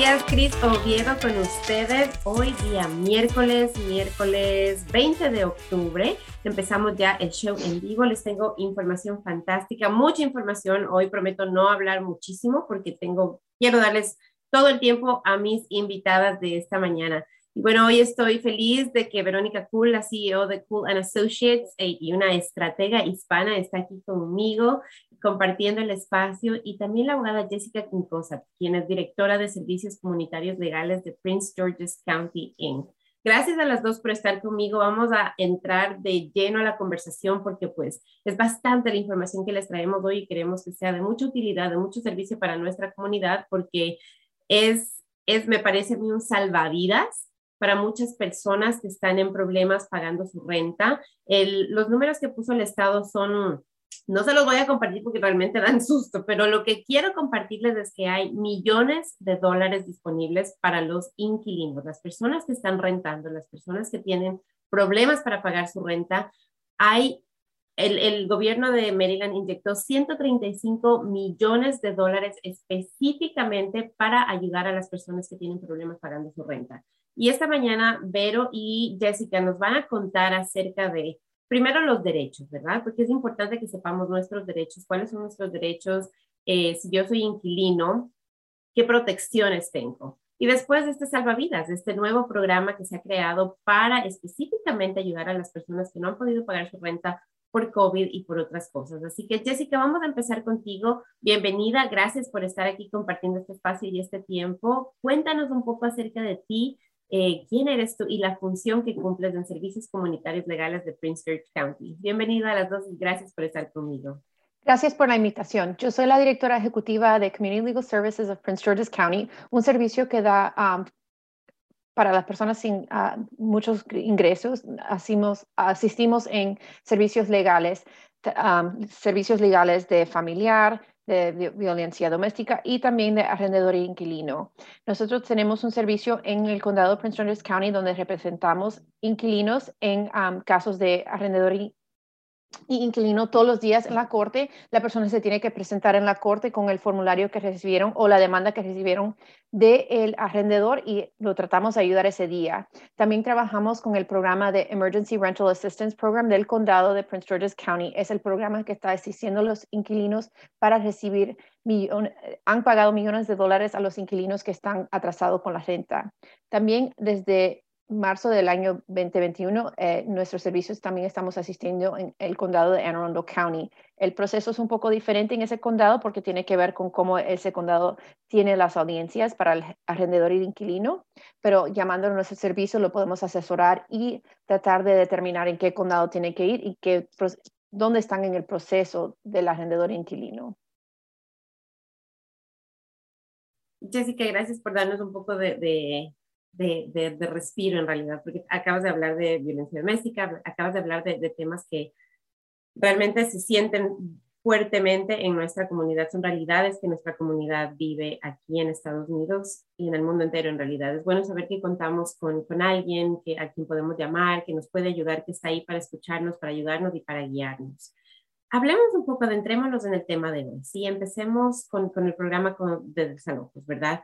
días, Cris Oviedo con ustedes. Hoy día miércoles, miércoles 20 de octubre. Empezamos ya el show en vivo. Les tengo información fantástica, mucha información. Hoy prometo no hablar muchísimo porque tengo, quiero darles todo el tiempo a mis invitadas de esta mañana. Y bueno, hoy estoy feliz de que Verónica Cool, la CEO de Cool and Associates eh, y una estratega hispana, está aquí conmigo compartiendo el espacio y también la abogada Jessica Quincosa, quien es directora de servicios comunitarios legales de Prince George's County Inc. Gracias a las dos por estar conmigo. Vamos a entrar de lleno a la conversación porque pues es bastante la información que les traemos hoy y queremos que sea de mucha utilidad, de mucho servicio para nuestra comunidad porque es, es me parece a un salvavidas para muchas personas que están en problemas pagando su renta. los números que puso el Estado son no se los voy a compartir porque realmente dan susto, pero lo que quiero compartirles es que hay millones de dólares disponibles para los inquilinos, las personas que están rentando, las personas que tienen problemas para pagar su renta. Hay, el, el gobierno de Maryland inyectó 135 millones de dólares específicamente para ayudar a las personas que tienen problemas pagando su renta. Y esta mañana, Vero y Jessica nos van a contar acerca de primero los derechos, ¿verdad? Porque es importante que sepamos nuestros derechos, cuáles son nuestros derechos, eh, si yo soy inquilino, qué protecciones tengo. Y después este salvavidas, este nuevo programa que se ha creado para específicamente ayudar a las personas que no han podido pagar su renta por COVID y por otras cosas. Así que Jessica, vamos a empezar contigo. Bienvenida, gracias por estar aquí compartiendo este espacio y este tiempo. Cuéntanos un poco acerca de ti, eh, quién eres tú y la función que cumples en servicios comunitarios legales de Prince George County. Bienvenida a las dos y gracias por estar conmigo. Gracias por la invitación. Yo soy la directora ejecutiva de Community Legal Services of Prince George's County, un servicio que da um, para las personas sin uh, muchos ingresos. Asistimos, asistimos en servicios legales, um, servicios legales de familiar, de violencia doméstica y también de arrendador e inquilino. Nosotros tenemos un servicio en el condado de Prince George's County donde representamos inquilinos en casos de arrendador y inquilino todos los días en la corte, la persona se tiene que presentar en la corte con el formulario que recibieron o la demanda que recibieron del arrendador y lo tratamos de ayudar ese día. También trabajamos con el programa de Emergency Rental Assistance Program del condado de Prince George's County. Es el programa que está asistiendo a los inquilinos para recibir han pagado millones de dólares a los inquilinos que están atrasados con la renta. También desde marzo del año 2021, eh, nuestros servicios también estamos asistiendo en el condado de Anne Arundel County. El proceso es un poco diferente en ese condado porque tiene que ver con cómo ese condado tiene las audiencias para el arrendador y el inquilino, pero llamando a nuestro servicio lo podemos asesorar y tratar de determinar en qué condado tiene que ir y dónde están en el proceso del arrendador e inquilino. Jessica, gracias por darnos un poco de, de, respiro en realidad, porque acabas de hablar de violencia doméstica, acabas de hablar de, de temas que realmente se sienten fuertemente en nuestra comunidad. Son realidades que nuestra comunidad vive aquí en Estados Unidos y en el mundo entero en realidad. Es bueno saber que contamos con, con alguien que, a quien podemos llamar, que nos puede ayudar, que está ahí para escucharnos, para ayudarnos y para guiarnos. Hablemos un poco, adentrémonos en el tema de hoy. Sí, empecemos con, con el programa con, de desalojos, ¿verdad?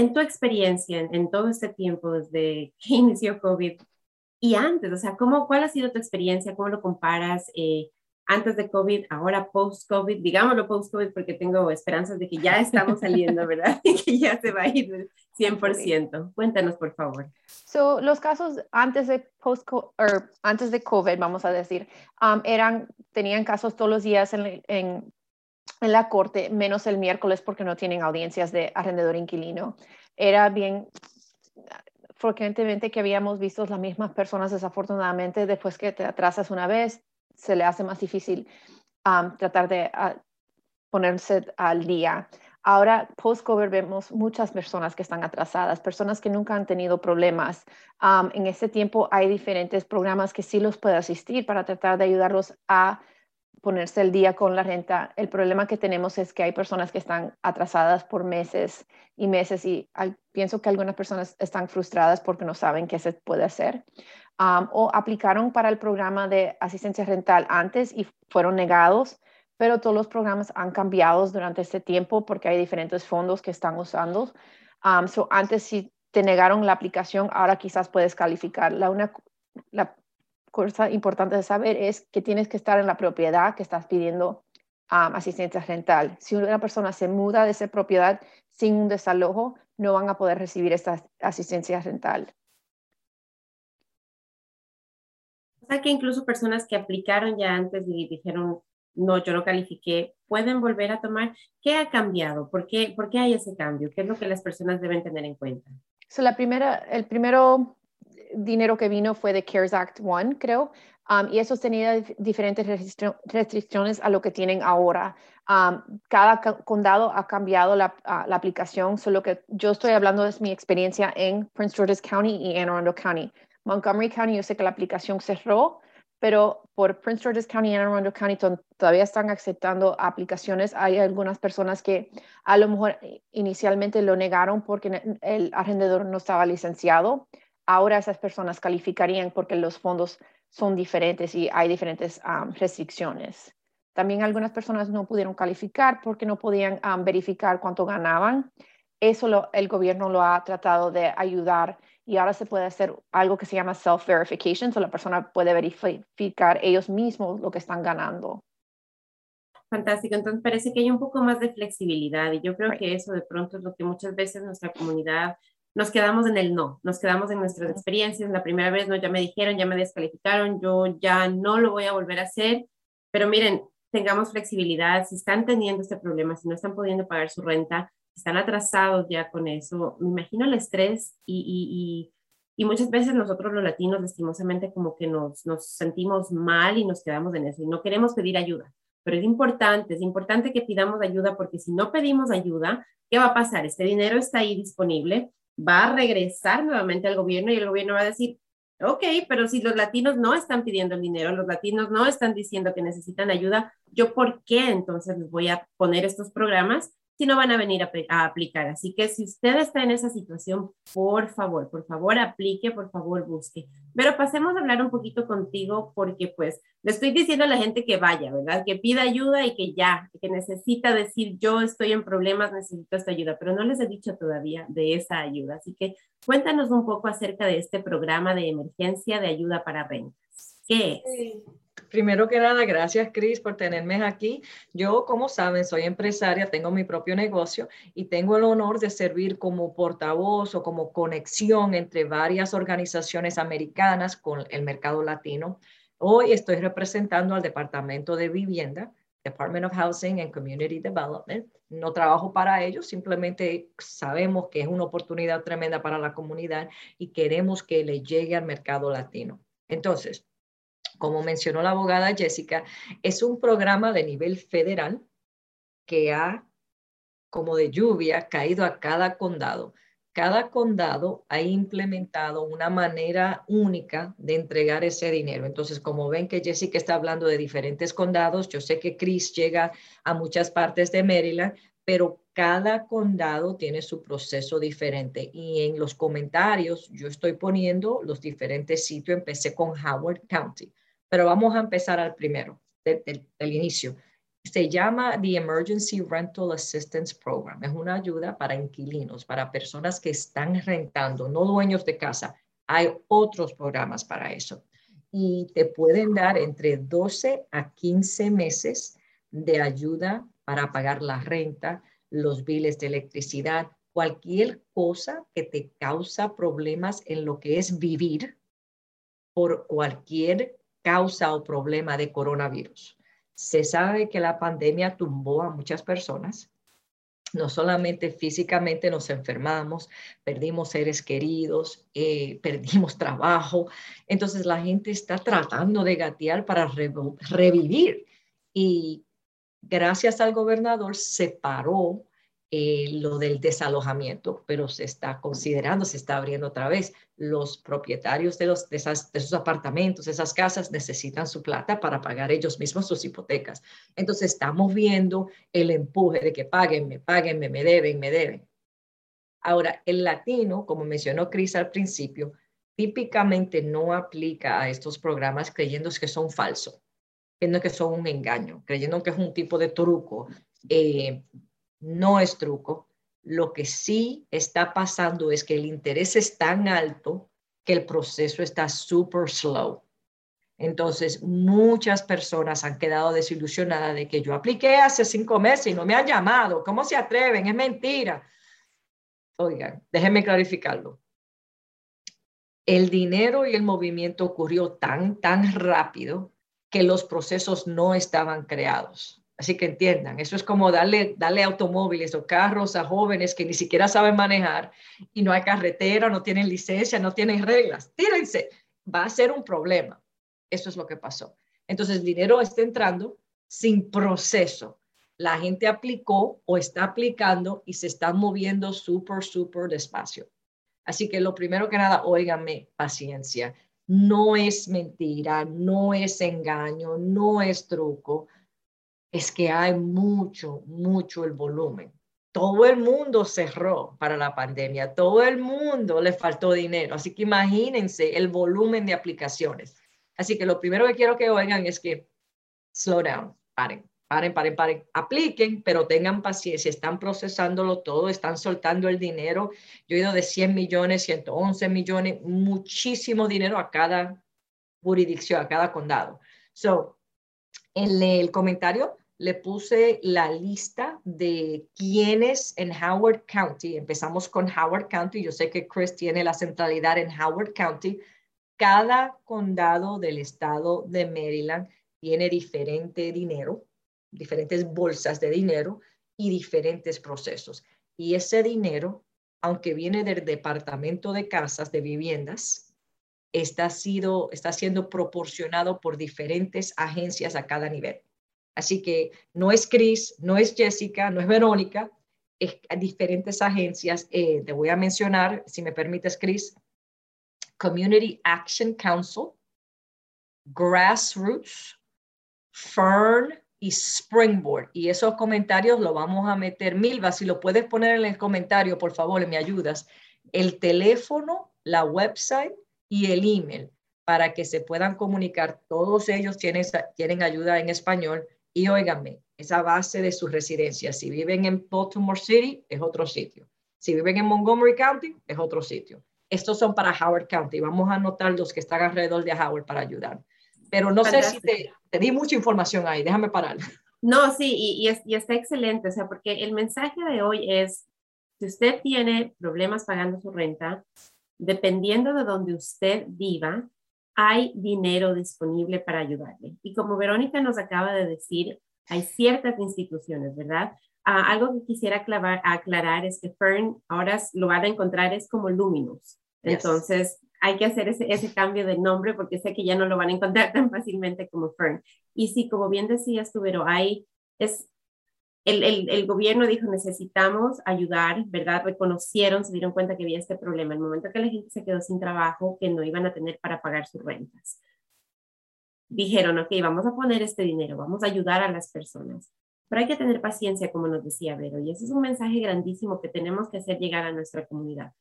En tu experiencia en, todo este tiempo desde que inició COVID y antes, o sea, ¿cómo, ¿cuál ha sido tu experiencia? ¿Cómo lo comparas eh, antes de COVID, ahora post-COVID? Digámoslo post-COVID porque tengo esperanzas de que ya estamos saliendo, ¿verdad? Y que ya se va a ir 100%. Cuéntanos, por favor. So, los casos antes de post antes de COVID, vamos a decir, um, eran, tenían casos todos los días en, en en la corte, menos el miércoles porque no tienen audiencias de arrendador inquilino. Era bien frecuentemente que habíamos visto las mismas personas, desafortunadamente, después que te atrasas una vez, se le hace más difícil tratar de uh, ponerse al día. Ahora, post-COVID, vemos muchas personas que están atrasadas, personas que nunca han tenido problemas. En este tiempo hay diferentes programas que sí los puede asistir para tratar de ayudarlos a ponerse el día con la renta. El problema que tenemos es que hay personas que están atrasadas por meses y meses y pienso que algunas personas están frustradas porque no saben qué se puede hacer. o aplicaron para el programa de asistencia rental antes y fueron negados, pero todos los programas han cambiado durante este tiempo porque hay diferentes fondos que están usando. So antes si te negaron la aplicación, ahora quizás puedes calificar. La, una, la cosa importante de saber es que tienes que estar en la propiedad que estás pidiendo um, asistencia rental. Si una persona se muda de esa propiedad sin un desalojo, no van a poder recibir esta asistencia rental. O sea que incluso personas que aplicaron ya antes y dijeron, no, yo no califiqué, pueden volver a tomar. ¿Qué ha cambiado? ¿Por qué, ¿Por qué hay ese cambio? ¿Qué es lo que las personas deben tener en cuenta? So, la primera, el primero dinero que vino fue de CARES Act 1, creo, um, y eso tenía diferentes restricciones a lo que tienen ahora. Um, cada condado ha cambiado la, aplicación, solo que yo estoy hablando de mi experiencia en Prince George's County y Anne Arundel County. Montgomery County, yo sé que la aplicación cerró, pero por Prince George's County y Anne Arundel County todavía están aceptando aplicaciones. Hay algunas personas que a lo mejor inicialmente lo negaron porque el arrendador no estaba licenciado. Ahora esas personas calificarían porque los fondos son diferentes y hay diferentes um, restricciones. También algunas personas no pudieron calificar porque no podían um, verificar cuánto ganaban. Eso el gobierno lo ha tratado de ayudar y ahora se puede hacer algo que se llama self-verification, o la persona puede verificar ellos mismos lo que están ganando. Fantástico, entonces parece que hay un poco más de flexibilidad y yo creo que eso de pronto es lo que muchas veces nuestra comunidad nos quedamos en el no, nos quedamos en nuestras experiencias, la primera vez no, ya me dijeron, ya me descalificaron, yo ya no lo voy a volver a hacer, pero miren, tengamos flexibilidad, si están teniendo este problema, si no están pudiendo pagar su renta, están atrasados ya con eso. Me imagino el estrés y, y, y, muchas veces nosotros los latinos lastimosamente como que nos, nos sentimos mal y nos quedamos en eso y no queremos pedir ayuda. Pero es importante, es importante que pidamos ayuda porque si no pedimos ayuda, ¿qué va a pasar? Este dinero está ahí disponible, va a regresar nuevamente al gobierno y el gobierno va a decir, ok, pero si los latinos no están pidiendo el dinero, los latinos no están diciendo que necesitan ayuda, ¿yo por qué entonces les voy a poner estos programas si no van a venir a, aplicar. Así que si usted está en esa situación, por favor, por favor aplique, por favor busque. Pero pasemos a hablar un poquito contigo porque pues le estoy diciendo a la gente que vaya, ¿verdad? Que pida ayuda y que ya, que necesita decir yo estoy en problemas, necesito esta ayuda, pero no les he dicho todavía de esa ayuda. Así que cuéntanos un poco acerca de este programa de emergencia de ayuda para rentas. ¿Qué es? Primero que nada, gracias Cris por tenerme aquí. Yo, como saben, soy empresaria, tengo mi propio negocio y tengo el honor de servir como portavoz o como conexión entre varias organizaciones americanas con el mercado latino. Hoy estoy representando al Departamento de Vivienda, Department of Housing and Community Development. No trabajo para ellos, simplemente sabemos que es una oportunidad tremenda para la comunidad y queremos que le llegue al mercado latino. Entonces, como mencionó la abogada Jessica, es un programa de nivel federal que ha, como de lluvia, caído a cada condado. Cada condado ha implementado una manera única de entregar ese dinero. Entonces, como ven que Jessica está hablando de diferentes condados, yo sé que Chris llega a muchas partes de Maryland, pero cada condado tiene su proceso diferente. Y en los comentarios yo estoy poniendo los diferentes sitios. Empecé con Howard County. Pero vamos a empezar al primero, del, inicio. Se llama The Emergency Rental Assistance Program. Es una ayuda para inquilinos, para personas que están rentando, no dueños de casa. Hay otros programas para eso. Y te pueden dar entre 12 a 15 meses de ayuda para pagar la renta, los biles de electricidad, cualquier cosa que te causa problemas en lo que es vivir por cualquier causa o problema de coronavirus. Se sabe que la pandemia tumbó a muchas personas. No solamente físicamente nos enfermamos, perdimos seres queridos, eh, perdimos trabajo. Entonces la gente está tratando de gatear para revivir. Y gracias al gobernador se paró eh, lo del desalojamiento, pero se está considerando, se está abriendo otra vez. Los propietarios de, los, de, de apartamentos, esas casas, necesitan su plata para pagar ellos mismos sus hipotecas. Entonces estamos viendo el empuje de que páguenme, páguenme, me deben, me deben. Ahora, el latino, como mencionó Cris al principio, típicamente no aplica a estos programas creyendo que son falsos, creyendo que son un engaño, creyendo que es un tipo de truco. Eh, no es truco. Lo que sí está pasando es que el interés es tan alto que el proceso está súper slow. Entonces, muchas personas han quedado desilusionadas de que yo apliqué hace cinco meses y no me han llamado. ¿Cómo se atreven? Es mentira. Oigan, déjenme clarificarlo. El dinero y el movimiento ocurrió tan, tan rápido que los procesos no estaban creados. Así que entiendan, eso es como darle, darle automóviles o carros a jóvenes que ni siquiera saben manejar y no hay carretera, no tienen licencia, no tienen reglas. Tírense, va a ser un problema. Eso es lo que pasó. Entonces, el dinero está entrando sin proceso. La gente aplicó o está aplicando y se está moviendo súper, súper despacio. Así que lo primero que nada, óigame, paciencia. No es mentira, no es engaño, no es truco. Es que hay mucho, mucho el volumen. Todo el mundo cerró para la pandemia, todo el mundo le faltó dinero. Así que imagínense el volumen de aplicaciones. Así que lo primero que quiero que oigan es que slow down, paren, paren, paren, paren, apliquen, pero tengan paciencia, están procesándolo todo, están soltando el dinero. Yo he ido de 100 millones, 111 millones, muchísimo dinero a cada jurisdicción, a cada condado. So, en el comentario le puse la lista de quienes en Howard County, empezamos con Howard County, yo sé que Chris tiene la centralidad en Howard County, cada condado del estado de Maryland tiene diferente dinero, diferentes bolsas de dinero y diferentes procesos. Y ese dinero, aunque viene del Departamento de Casas de Viviendas, está, sido, está siendo proporcionado por diferentes agencias a cada nivel. Así que no es Chris, no es Jessica, no es Verónica, es diferentes agencias. Eh, te voy a mencionar, si me permites, Chris, Community Action Council, Grassroots, Fern y Springboard. Y esos comentarios lo vamos a meter, Milva, si lo puedes poner en el comentario, por favor, me ayudas. El teléfono, la website y el email para que se puedan comunicar. Todos ellos tienen, tienen ayuda en español. Y óiganme, esa base de su residencia. Si viven en Baltimore City, es otro sitio. Si viven en Montgomery County, es otro sitio. Estos son para Howard County. Vamos a anotar los que están alrededor de Howard para ayudar. Pero no sé si te, di mucha información ahí. Déjame parar. No, sí, y, y, está excelente. O sea, porque el mensaje de hoy es, si usted tiene problemas pagando su renta, dependiendo de donde usted viva, hay dinero disponible para ayudarle. Y como Verónica nos acaba de decir, hay ciertas instituciones, ¿verdad? Ah, algo que quisiera aclarar, aclarar es que Fern ahora lo van a encontrar es como Luminous. Entonces, hay que hacer ese, ese, cambio de nombre porque sé que ya no lo van a encontrar tan fácilmente como Fern. Y sí, como bien decías tú, pero hay, es, el, gobierno dijo necesitamos ayudar, ¿verdad? Reconocieron, se dieron cuenta que había este problema. El momento que la gente se quedó sin trabajo, que no iban a tener para pagar sus rentas. Dijeron, ok, vamos a poner este dinero, vamos a ayudar a las personas. Pero hay que tener paciencia, como nos decía Vero, y ese es un mensaje grandísimo que tenemos que hacer llegar a nuestra comunidad.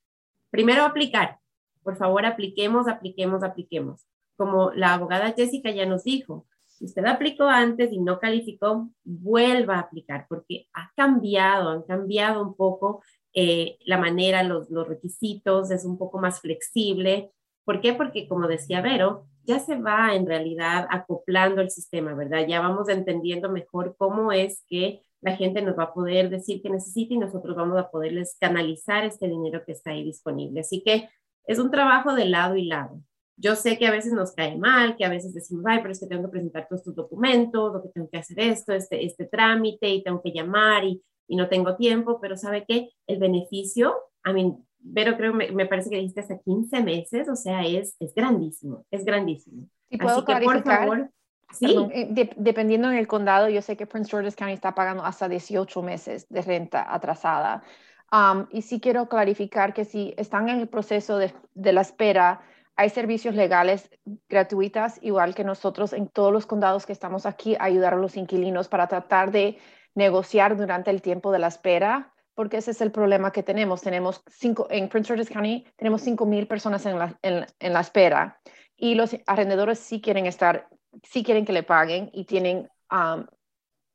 Primero, aplicar. Por favor, apliquemos, apliquemos, apliquemos. Como la abogada Jessica ya nos dijo, si usted aplicó antes y no calificó, vuelva a aplicar porque ha cambiado, han cambiado un poco eh, la manera, los, los requisitos, es un poco más flexible. ¿Por qué? Porque como decía Vero, ya se va en realidad acoplando el sistema, ¿verdad? Ya vamos entendiendo mejor cómo es que la gente nos va a poder decir que necesita y nosotros vamos a poderles canalizar este dinero que está ahí disponible. Así que es un trabajo de lado y lado. Yo sé que a veces nos cae mal, que a veces decimos, ay, pero es que tengo que presentar todos estos documentos, o que tengo que hacer esto, este, este trámite, y tengo que llamar y, y no tengo tiempo, pero ¿sabe qué? El beneficio, a mí, pero creo, me, me, parece que dijiste hasta 15 meses, o sea, es, es grandísimo, es grandísimo. ¿Y puedo Así que, por favor, Sí. Eh, dependiendo en el condado, yo sé que Prince George's County está pagando hasta 18 meses de renta atrasada. Um, y sí quiero clarificar que si están en el proceso de, de, la espera, hay servicios legales gratuitas, igual que nosotros en todos los condados que estamos aquí, ayudar a los inquilinos para tratar de negociar durante el tiempo de la espera, porque ese es el problema que tenemos. Tenemos cinco, en Prince George's County tenemos 5,000 personas en la, en, la espera y los arrendadores sí quieren estar sí quieren que le paguen y tienen um,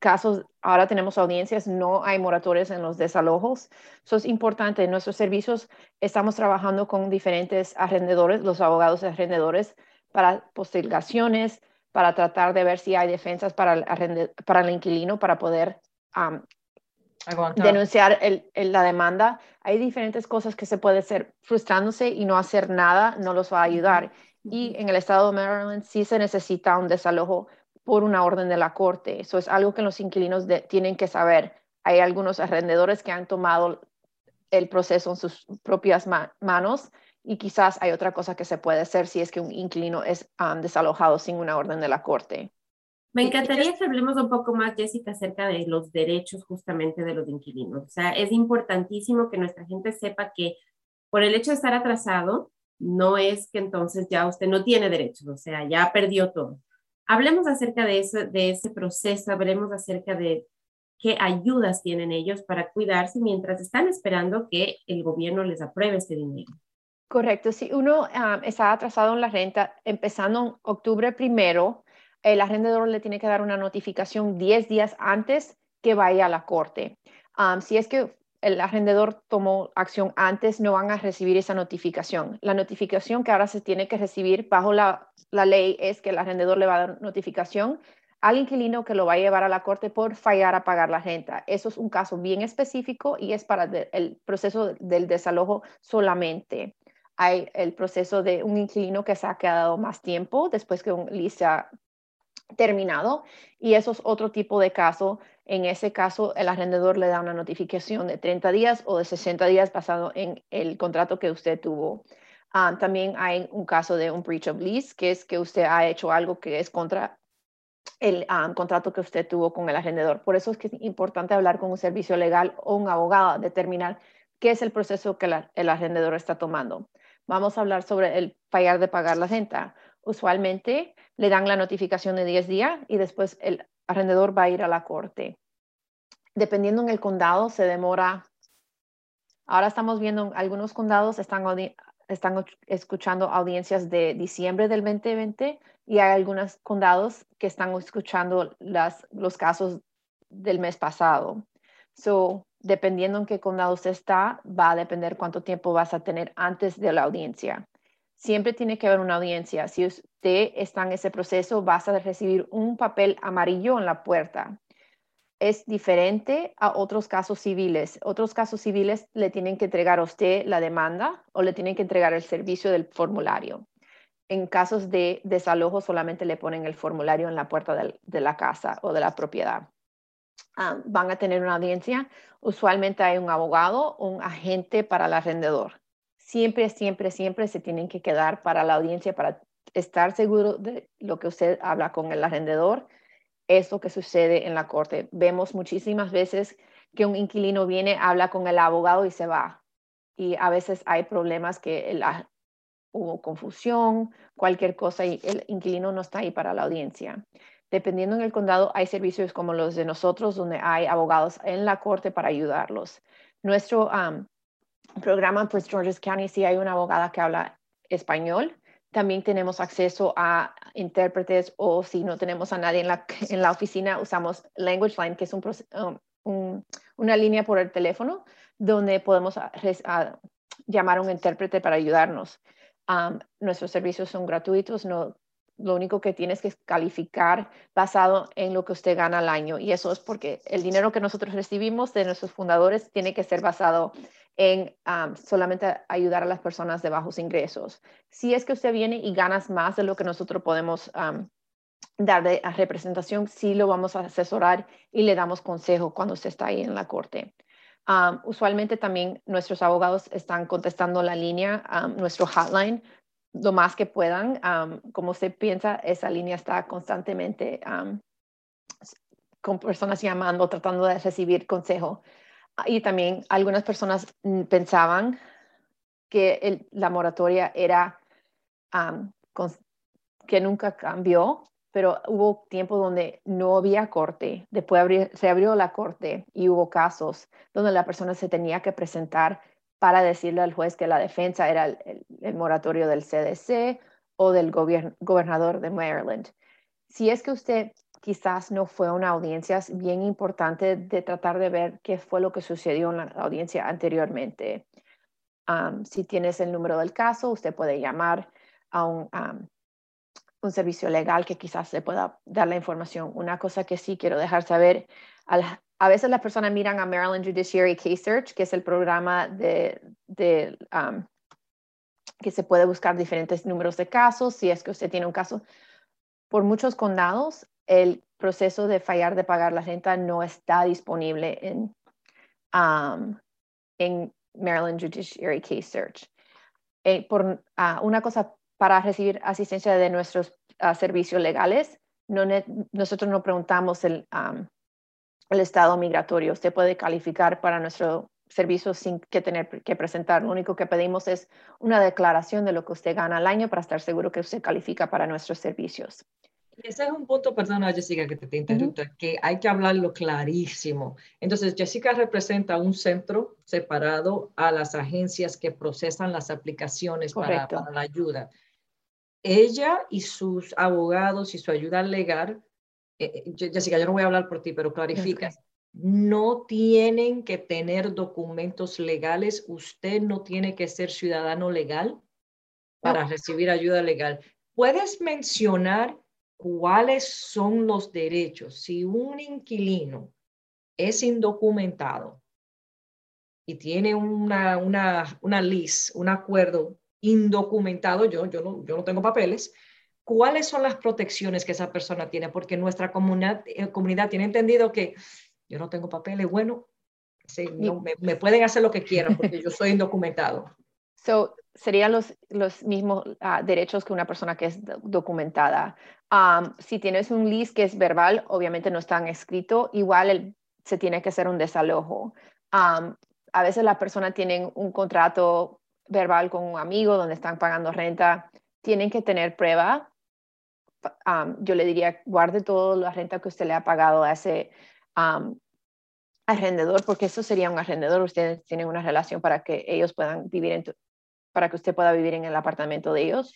casos, ahora tenemos audiencias, no hay moratorios en los desalojos. Eso es importante. En nuestros servicios estamos trabajando con diferentes arrendadores, los abogados arrendadores, para postergaciones, para tratar de ver si hay defensas para el, para el inquilino, para poder denunciar la demanda. Hay diferentes cosas que se puede hacer. Frustrándose y no hacer nada no los va a ayudar. Y en el estado de Maryland sí se necesita un desalojo por una orden de la corte. Eso es algo que los inquilinos tienen que saber. Hay algunos arrendadores que han tomado el proceso en sus propias manos y quizás hay otra cosa que se puede hacer si es que un inquilino es um, desalojado sin una orden de la corte. Me encantaría que hablemos un poco más, Jessica, acerca de los derechos justamente de los inquilinos. O sea, es importantísimo que nuestra gente sepa que por el hecho de estar atrasado, no es que entonces ya usted no tiene derechos, o sea, ya perdió todo. Hablemos acerca de, eso, de ese proceso, hablemos acerca de qué ayudas tienen ellos para cuidarse mientras están esperando que el gobierno les apruebe este dinero. Correcto. Si uno ah, está atrasado en la renta, empezando en octubre primero, el arrendador le tiene que dar una notificación 10 días antes que vaya a la corte. Ah, si es que el arrendador tomó acción antes, no van a recibir esa notificación. La notificación que ahora se tiene que recibir bajo la, ley es que el arrendador le va a dar notificación al inquilino que lo va a llevar a la corte por fallar a pagar la renta. Eso es un caso bien específico y es para el proceso del desalojo solamente. Hay el proceso de un inquilino que se ha quedado más tiempo después que un lease ha terminado y eso es otro tipo de caso en ese caso, el arrendador le da una notificación de 30 días o de 60 días basado en el contrato que usted tuvo. Ah, también hay un caso de un breach of lease, que es que usted ha hecho algo que es contra el ah, contrato que usted tuvo con el arrendador. Por eso es que es importante hablar con un servicio legal o un abogado, determinar qué es el proceso que el arrendador está tomando. Vamos a hablar sobre el fallar de pagar la renta. Usualmente le dan la notificación de 10 días y después el arrendador va a ir a la corte. Dependiendo en el condado, se demora. Ahora estamos viendo algunos condados están, están escuchando audiencias de diciembre del 2020 y hay algunos condados que están escuchando los casos del mes pasado. So, dependiendo en qué condado usted está, va a depender cuánto tiempo vas a tener antes de la audiencia siempre tiene que haber una audiencia. Si usted está en ese proceso, vas a recibir un papel amarillo en la puerta. Es diferente a otros casos civiles. Otros casos civiles le tienen que entregar a usted la demanda o le tienen que entregar el servicio del formulario. En casos de desalojo solamente le ponen el formulario en la puerta de la casa o de la propiedad. Ah, van a tener una audiencia. Usualmente hay un abogado un agente para el arrendador siempre, siempre, siempre se tienen que quedar para la audiencia para estar seguro de lo que usted habla con el arrendador. Es lo que sucede en la corte. Vemos muchísimas veces que un inquilino viene, habla con el abogado y se va. Y a veces hay problemas que hubo confusión, cualquier cosa y el inquilino no está ahí para la audiencia. Dependiendo en el condado, hay servicios como los de nosotros, donde hay abogados en la corte para ayudarlos. Nuestro programa pues Georges County sí hay una abogada que habla español. También tenemos acceso a intérpretes o si no tenemos a nadie en la, en la oficina, usamos Language Line, que es un, una línea por el teléfono donde podemos llamar a un intérprete para ayudarnos. nuestros servicios son gratuitos, no, lo único que tienes que calificar basado en lo que usted gana al año. Y eso es porque el dinero que nosotros recibimos de nuestros fundadores tiene que ser basado en solamente ayudar a las personas de bajos ingresos. Si es que usted viene y ganas más de lo que nosotros podemos dar de representación, sí lo vamos a asesorar y le damos consejo cuando usted está ahí en la corte. usualmente también nuestros abogados están contestando la línea, nuestro hotline, lo más que puedan. como usted piensa, esa línea está constantemente con personas llamando, tratando de recibir consejo y también algunas personas mm, pensaban que la moratoria era que nunca cambió, pero hubo tiempo donde no había corte. Después se abrió la corte y hubo casos donde la persona se tenía que presentar para decirle al juez que la defensa era el, moratorio del CDC o del gobernador de Maryland. Si es que usted quizás no fue una audiencia bien importante de tratar de ver qué fue lo que sucedió en la audiencia anteriormente. si tienes el número del caso, usted puede llamar a un, un servicio legal que quizás le pueda dar la información. Una cosa que sí quiero dejar saber, a veces las personas miran a Maryland Judiciary Case Search, que es el programa de, de que se puede buscar diferentes números de casos, si es que usted tiene un caso. Por muchos condados, el proceso de fallar de pagar la renta no está disponible en, en Maryland Judiciary Case Search. Eh, por ah, una cosa para recibir asistencia de nuestros ah, servicios legales, nosotros no preguntamos el, el estado migratorio. Usted puede calificar para nuestro servicio sin que tener que presentar. Lo único que pedimos es una declaración de lo que usted gana al año para estar seguro que usted califica para nuestros servicios. Ese es un punto, perdona Jessica que te, te interrumpa, que hay que hablarlo clarísimo. Entonces, Jessica representa un centro separado a las agencias que procesan las aplicaciones para, la ayuda. Ella y sus abogados y su ayuda legal, eh, eh, Jessica, yo no voy a hablar por ti, pero clarifica, no tienen que tener documentos legales, usted no tiene que ser ciudadano legal para recibir ayuda legal. ¿Puedes mencionar cuáles son los derechos si un inquilino es indocumentado y tiene una, una, una lease, un acuerdo indocumentado, yo, yo, no, yo no tengo papeles, ¿cuáles son las protecciones que esa persona tiene? Porque nuestra comunidad, eh, comunidad tiene entendido que yo no tengo papeles, bueno, me, pueden hacer lo que quieran porque yo soy indocumentado. So, serían los, los mismos ah, derechos que una persona que es documentada. Um, si tienes un lease que es verbal, obviamente no está escrito, igual se tiene que hacer un desalojo. Um, a veces las personas tienen un contrato verbal con un amigo donde están pagando renta, tienen que tener prueba. Um, yo le diría, guarde toda la renta que usted le ha pagado a ese arrendador, porque eso sería un arrendador. Ustedes tienen una relación para que ellos puedan vivir en para que usted pueda vivir en el apartamento de ellos.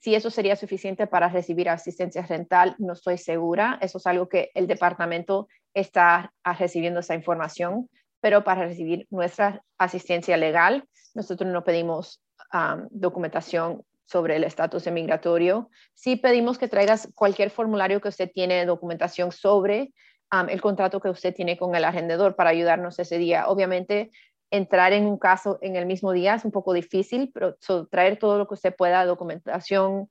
si eso sería suficiente para recibir asistencia rental, no estoy segura. Eso es algo que el departamento está recibiendo esa información, pero para recibir nuestra asistencia legal, nosotros no pedimos documentación sobre el estatus migratorio. Sí pedimos que traigas cualquier formulario que usted tiene documentación sobre el contrato que usted tiene con el arrendador para ayudarnos ese día. Obviamente, entrar en un caso en el mismo día es un poco difícil, pero traer todo lo que usted pueda, documentación,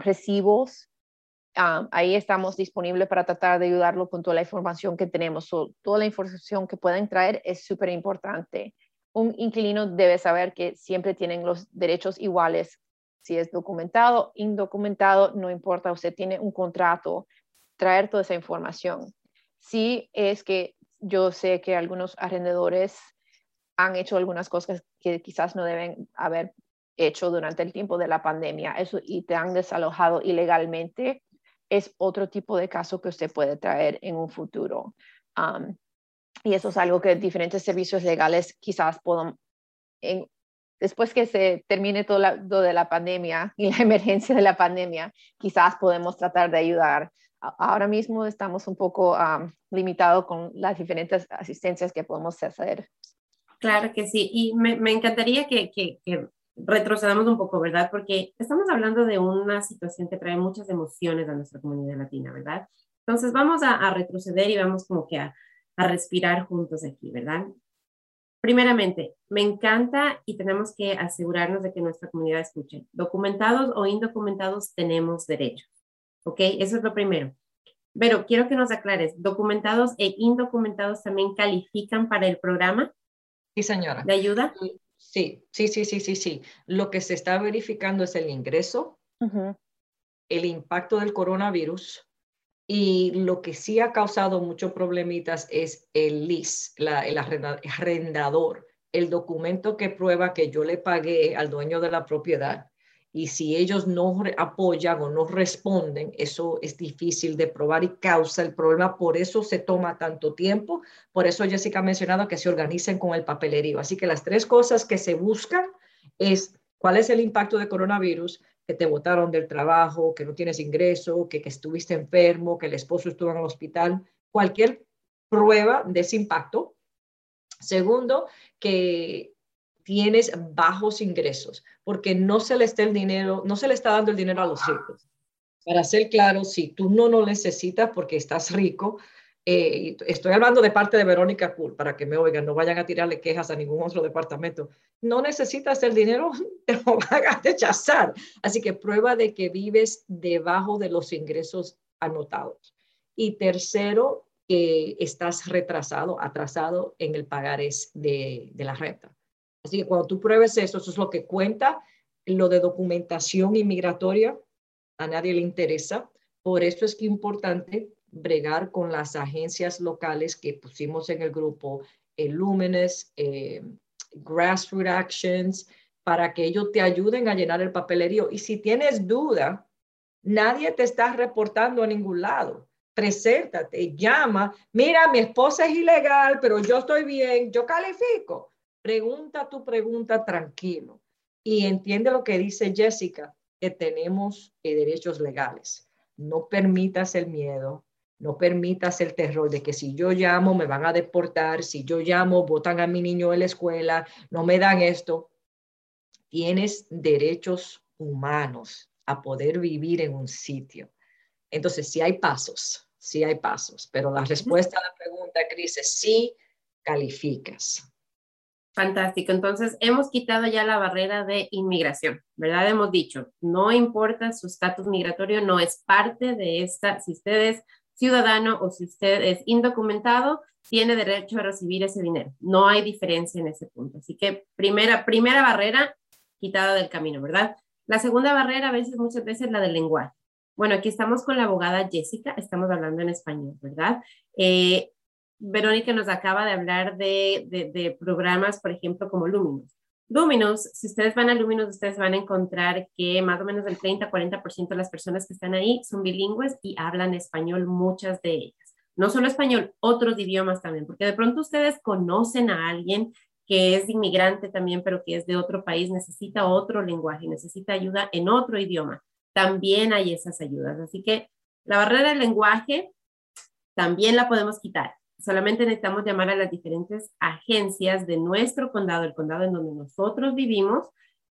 recibos, ahí estamos disponibles para tratar de ayudarlo con toda la información que tenemos. toda la información que pueden traer es súper importante. Un inquilino debe saber que siempre tienen los derechos iguales. Si es documentado, indocumentado, no importa, usted tiene un contrato, traer toda esa información sí es que yo sé que algunos arrendadores han hecho algunas cosas que quizás no deben haber hecho durante el tiempo de la pandemia eso, y te han desalojado ilegalmente, es otro tipo de caso que usted puede traer en un futuro. y eso es algo que diferentes servicios legales quizás puedan, después que se termine todo lo de la pandemia y la emergencia de la pandemia, quizás podemos tratar de ayudar ahora mismo estamos un poco limitados con las diferentes asistencias que podemos hacer. Claro que sí, y me, me encantaría que, que, retrocedamos un poco, ¿verdad? Porque estamos hablando de una situación que trae muchas emociones a nuestra comunidad latina, ¿verdad? Entonces vamos a, retroceder y vamos como que a, a respirar juntos aquí, ¿verdad? Primeramente, me encanta y tenemos que asegurarnos de que nuestra comunidad escuche. Documentados o indocumentados tenemos derechos. ¿Ok? Eso es lo primero. Pero quiero que nos aclares, ¿documentados e indocumentados también califican para el programa? Sí, señora. ¿De ayuda? Sí, sí, sí, sí, sí, sí. Lo que se está verificando es el ingreso, el impacto del coronavirus y lo que sí ha causado muchos problemitas es el LIS, el arrendador, el documento que prueba que yo le pagué al dueño de la propiedad y si ellos no apoyan o no responden, eso es difícil de probar y causa el problema. Por eso se toma tanto tiempo. Por eso Jessica ha mencionado que se organicen con el papelerío. Así que las tres cosas que se buscan es cuál es el impacto de coronavirus, que te botaron del trabajo, que no tienes ingreso, que, que estuviste enfermo, que el esposo estuvo en el hospital, cualquier prueba de ese impacto. Segundo, que tienes bajos ingresos, porque no se le está el dinero, no se le está dando el dinero a los ricos. Para ser claro, si tú no lo necesitas porque estás rico, eh, estoy hablando de parte de Verónica Cool, para que me oigan, no vayan a tirarle quejas a ningún otro departamento. No necesitas el dinero, te lo van a rechazar. Así que prueba de que vives debajo de los ingresos anotados. Y tercero, que estás retrasado, atrasado en el pagar de, de la renta. Así que cuando tú pruebes eso, eso es lo que cuenta. Lo de documentación inmigratoria, a nadie le interesa. Por eso es que es importante bregar con las agencias locales que pusimos en el grupo, el Luminous, eh, Grassroots Actions, para que ellos te ayuden a llenar el papelerío. Y si tienes duda, nadie te está reportando a ningún lado. Preséntate, llama, mira, mi esposa es ilegal, pero yo estoy bien, yo califico. Pregunta tu pregunta tranquilo y entiende lo que dice Jessica, que tenemos eh, derechos legales. No permitas el miedo, no permitas el terror de que si yo llamo me van a deportar, si yo llamo votan a mi niño en la escuela, no me dan esto. Tienes derechos humanos a poder vivir en un sitio. Entonces, sí hay pasos, sí hay pasos, pero la respuesta a la pregunta, Cris, es sí calificas. Fantástico. Entonces, hemos quitado ya la barrera de inmigración, ¿verdad? Hemos dicho, no importa su estatus migratorio, no es parte de esta, si ustedes ciudadano o si usted es indocumentado, tiene derecho a recibir ese dinero. No hay diferencia en ese punto. Así que primera, primera barrera quitada del camino, ¿verdad? La segunda barrera a veces, muchas veces, la del lenguaje. Bueno, aquí estamos con la abogada Jessica, estamos hablando en español, ¿verdad? Eh, Verónica nos acaba de hablar de, de, programas, por ejemplo, como Luminous. Luminous, si ustedes van a Luminous, ustedes van a encontrar que más o menos el 30-40% de las personas que están ahí son bilingües y hablan español, muchas de ellas. No solo español, otros idiomas también, porque de pronto ustedes conocen a alguien que es inmigrante también, pero que es de otro país, necesita otro lenguaje, necesita ayuda en otro idioma. También hay esas ayudas. Así que la barrera del lenguaje también la podemos quitar solamente necesitamos llamar a las diferentes agencias de nuestro condado, el condado en donde nosotros vivimos,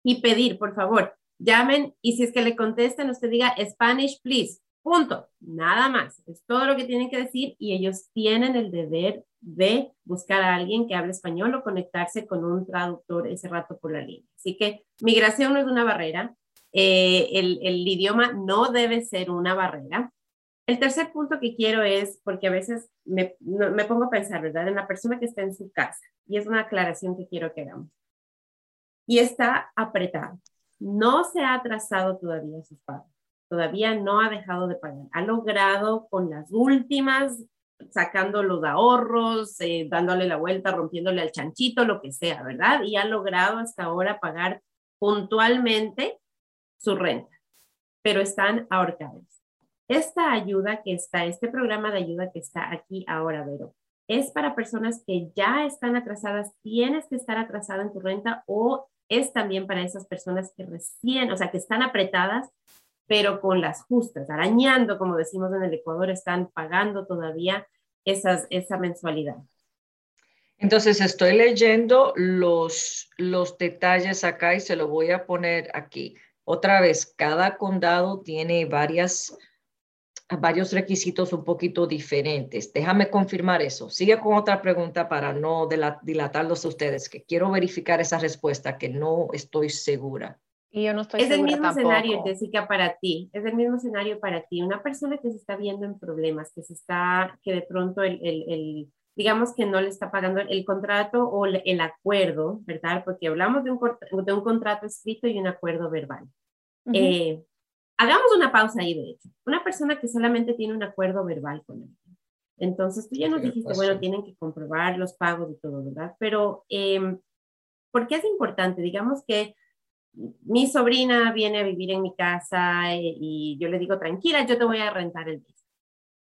y pedir, por favor, llamen y si es que le contestan, usted diga Spanish, please. Punto. Nada más. Es todo lo que tienen que decir y ellos tienen el deber de buscar a alguien que hable español o conectarse con un traductor ese rato por la línea. Así que migración no es una barrera. Eh, el, el idioma no debe ser una barrera. El tercer punto que quiero es, porque a veces me, me, pongo a pensar, ¿verdad? En la persona que está en su casa, y es una aclaración que quiero que hagamos, y está apretado. No se ha atrasado todavía sus todavía no ha dejado de pagar. Ha logrado con las últimas, sacando los ahorros, eh, dándole la vuelta, rompiéndole al chanchito, lo que sea, ¿verdad? Y ha logrado hasta ahora pagar puntualmente su renta, pero están ahorcados esta ayuda que está, este programa de ayuda que está aquí ahora, Vero, es para personas que ya están atrasadas, tienes que estar atrasada en tu renta o es también para esas personas que recién, o sea, que están apretadas, pero con las justas, arañando, como decimos en el Ecuador, están pagando todavía esas, esa mensualidad. Entonces estoy leyendo los, los detalles acá y se lo voy a poner aquí. Otra vez, cada condado tiene varias varios requisitos un poquito diferentes. Déjame confirmar eso. Sigue con otra pregunta para no dilatarlos a ustedes, que quiero verificar esa respuesta que no estoy segura. Y yo no estoy es segura el mismo tampoco. escenario, Jessica, para ti. Es el mismo escenario para ti. Una persona que se está viendo en problemas, que se está, que de pronto el, el, el digamos que no le está pagando el contrato o el acuerdo, ¿verdad? Porque hablamos de un, de un contrato escrito y un acuerdo verbal. Uh -huh. eh, Hagamos una pausa ahí, de hecho. Una persona que solamente tiene un acuerdo verbal con él. Entonces, tú ya nos dijiste, bueno, tienen que comprobar los pagos y todo, ¿verdad? Pero, eh, ¿por qué es importante? Digamos que mi sobrina viene a vivir en mi casa y, y yo le digo, tranquila, yo te voy a rentar el mes.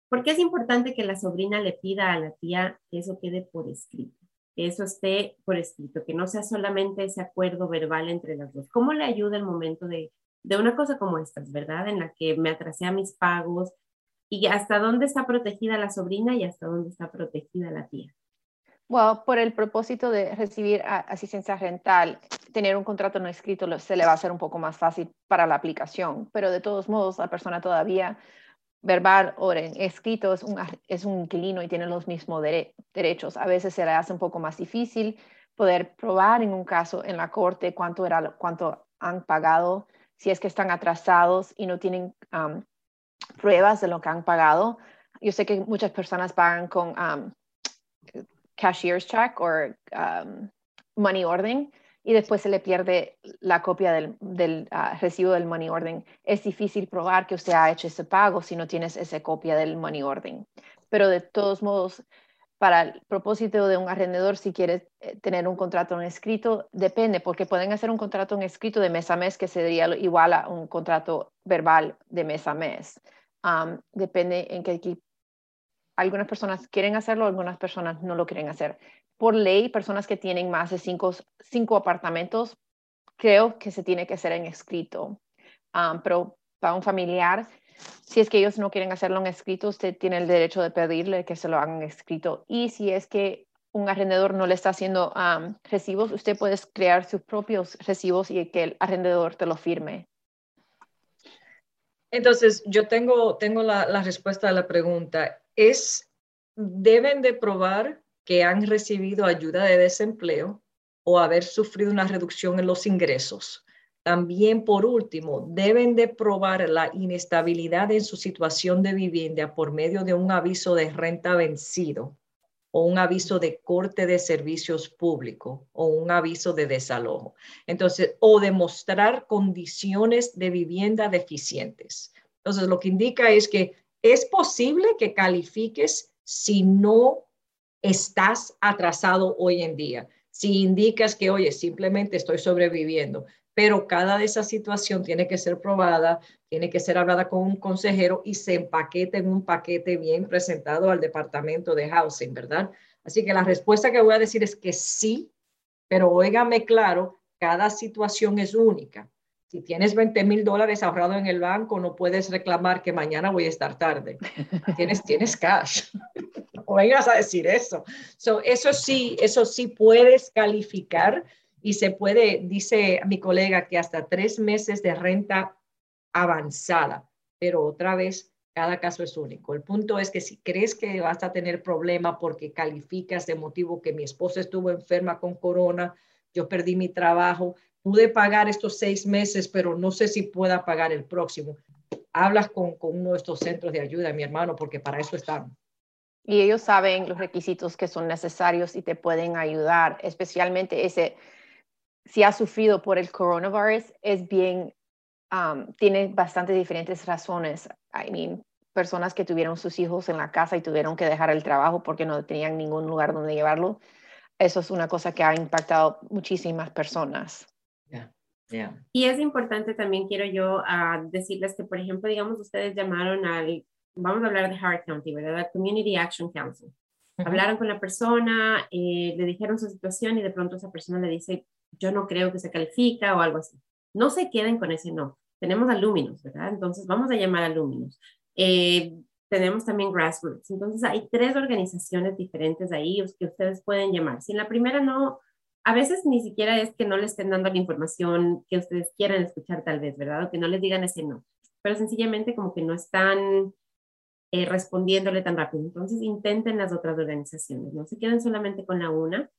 ¿Por qué es importante que la sobrina le pida a la tía que eso quede por escrito? Que eso esté por escrito, que no sea solamente ese acuerdo verbal entre las dos. ¿Cómo le ayuda el momento de de una cosa como esta, ¿verdad? En la que me atrasé a mis pagos y hasta dónde está protegida la sobrina y hasta dónde está protegida la tía. Bueno, por el propósito de recibir asistencia rental, tener un contrato no escrito se le va a hacer un poco más fácil para la aplicación, pero de todos modos la persona todavía verbal o escrito es un, es un inquilino y tiene los mismos derechos. A veces se le hace un poco más difícil poder probar en un caso en la corte cuánto, era, cuánto han pagado, si es que están atrasados y no tienen pruebas de lo que han pagado. Yo sé que muchas personas pagan con cashier's check o money ordering y después se le pierde la copia del, ah, recibo del money ordering. Es difícil probar que usted ha hecho ese pago si no tienes esa copia del money ordering. Pero de todos modos, para el propósito de un arrendador, si quiere eh, tener un contrato en escrito, depende, porque pueden hacer un contrato en escrito de mes a mes que sería igual a un contrato verbal de mes a mes. depende en qué. Algunas personas quieren hacerlo, algunas personas no lo quieren hacer por ley, personas que tienen más de cinco, cinco apartamentos, creo que se tiene que hacer en escrito. Ah, pero para un familiar, si es que ellos no quieren hacerlo en escrito, usted tiene el derecho de pedirle que se lo hagan escrito. Y si es que un arrendador no le está haciendo recibos, usted puede crear sus propios recibos y que el arrendador te lo firme. Entonces, yo tengo, tengo la, la respuesta a la pregunta. ¿Es, deben de probar que han recibido ayuda de desempleo o haber sufrido una reducción en los ingresos. También, por último, deben de probar la inestabilidad en su situación de vivienda por medio de un aviso de renta vencido o un aviso de corte de servicios públicos o un aviso de desalojo. Entonces, o demostrar condiciones de vivienda deficientes. Entonces, lo que indica es que es posible que califiques si no estás atrasado hoy en día. Si indicas que, oye, simplemente estoy sobreviviendo, pero cada de esa situación tiene que ser probada, tiene que ser hablada con un consejero y se empaquete en un paquete bien presentado al departamento de housing, ¿verdad? Así que la respuesta que voy a decir es que sí, pero óigame claro, cada situación es única. Si tienes 20 mil dólares ahorrado en el banco, no puedes reclamar que mañana voy a estar tarde. tienes, tienes cash. o vengas a decir eso. eso sí, eso sí puedes calificar y se puede, dice mi colega, que hasta tres meses de renta avanzada, pero otra vez, cada caso es único. El punto es que si crees que vas a tener problema porque calificas de motivo que mi esposa estuvo enferma con corona, yo perdí mi trabajo, pude pagar estos seis meses, pero no sé si pueda pagar el próximo. Hablas con, con uno de estos centros de ayuda, mi hermano, porque para eso están. Y ellos saben los requisitos que son necesarios y te pueden ayudar, especialmente ese, si has sufrido por el coronavirus, es bien, um, tiene bastante diferentes razones. I mean, personas que tuvieron sus hijos en la casa y tuvieron que dejar el trabajo porque no tenían ningún lugar donde llevarlo. Eso es una cosa que ha impactado muchísimas personas. Y es importante también, quiero yo uh, decirles que, por ejemplo, digamos, ustedes llamaron al, vamos a hablar de Howard County, ¿verdad? Community Action Council. Hablaron con la persona, eh, le dijeron su situación y de pronto esa persona le dice, yo no creo que se califica o algo así. No se queden con ese no. Tenemos a Luminous, ¿verdad? Entonces vamos a llamar a Luminous. Eh, tenemos también Grassroots. Entonces hay tres organizaciones diferentes ahí que ustedes pueden llamar. Si en la primera no, a veces ni siquiera es que no le estén dando la información que ustedes quieran escuchar tal vez, ¿verdad? O que no les digan ese no, pero sencillamente como que no están eh, respondiéndole tan rápido. Entonces intenten las otras organizaciones, no se queden solamente con la una,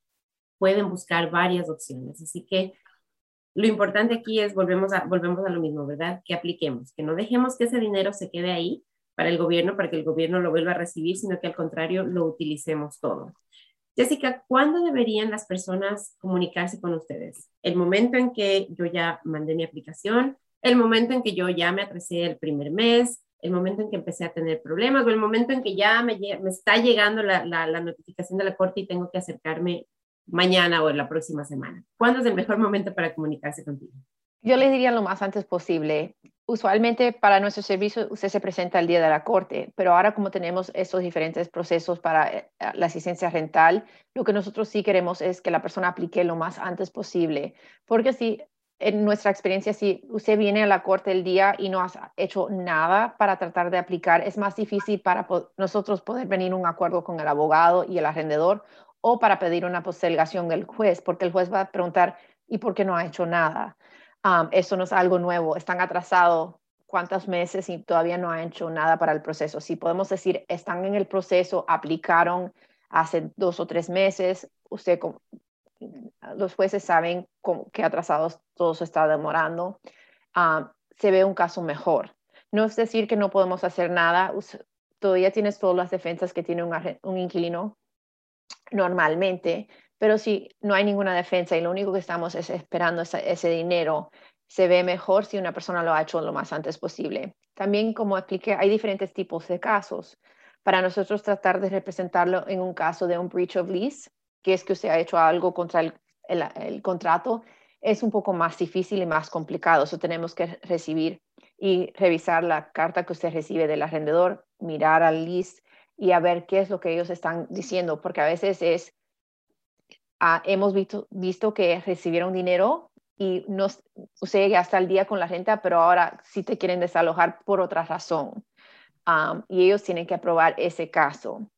pueden buscar varias opciones. Así que lo importante aquí es, volvemos a, volvemos a lo mismo, ¿verdad? Que apliquemos, que no dejemos que ese dinero se quede ahí para el gobierno, para que el gobierno lo vuelva a recibir, sino que al contrario lo utilicemos todo. Jessica, ¿cuándo deberían las personas comunicarse con ustedes? ¿El momento en que yo ya mandé mi aplicación? ¿El momento en que yo ya me atrasé el primer mes? ¿El momento en que empecé a tener problemas? ¿O el momento en que ya me, me está llegando la, la, la notificación de la corte y tengo que acercarme mañana o en la próxima semana? ¿Cuándo es el mejor momento para comunicarse contigo? Yo les diría lo más antes posible. Usualmente para nuestro servicio usted se presenta el día de la corte, pero ahora como tenemos estos diferentes procesos para eh, la asistencia rental, lo que nosotros sí queremos es que la persona aplique lo más antes posible, porque si en nuestra experiencia, si usted viene a la corte el día y no ha hecho nada para tratar de aplicar, es más difícil para nosotros poder venir a un acuerdo con el abogado y el arrendador o para pedir una postergación del juez, porque el juez va a preguntar, ¿y por qué no ha hecho nada? eso no es algo nuevo, están atrasados cuántos meses y todavía no ha hecho nada para el proceso. Si podemos decir, están en el proceso, aplicaron hace dos o tres meses, usted los jueces saben que atrasados todo se está demorando, ah, se ve un caso mejor. No es decir que no podemos hacer nada, todavía tienes todas las defensas que tiene un, inquilino normalmente, pero si no hay ninguna defensa y lo único que estamos es esperando ese, dinero, se ve mejor si una persona lo ha hecho lo más antes posible. También, como expliqué, hay diferentes tipos de casos. Para nosotros tratar de representarlo en un caso de un breach of lease, que es que usted ha hecho algo contra el, contrato, es un poco más difícil y más complicado. Eso tenemos que recibir y revisar la carta que usted recibe del arrendador, mirar al list y a ver qué es lo que ellos están diciendo, porque a veces es, ah, hemos visto, visto que recibieron dinero y no, usted hasta el día con la renta, pero ahora sí te quieren desalojar por otra razón. y ellos tienen que aprobar ese caso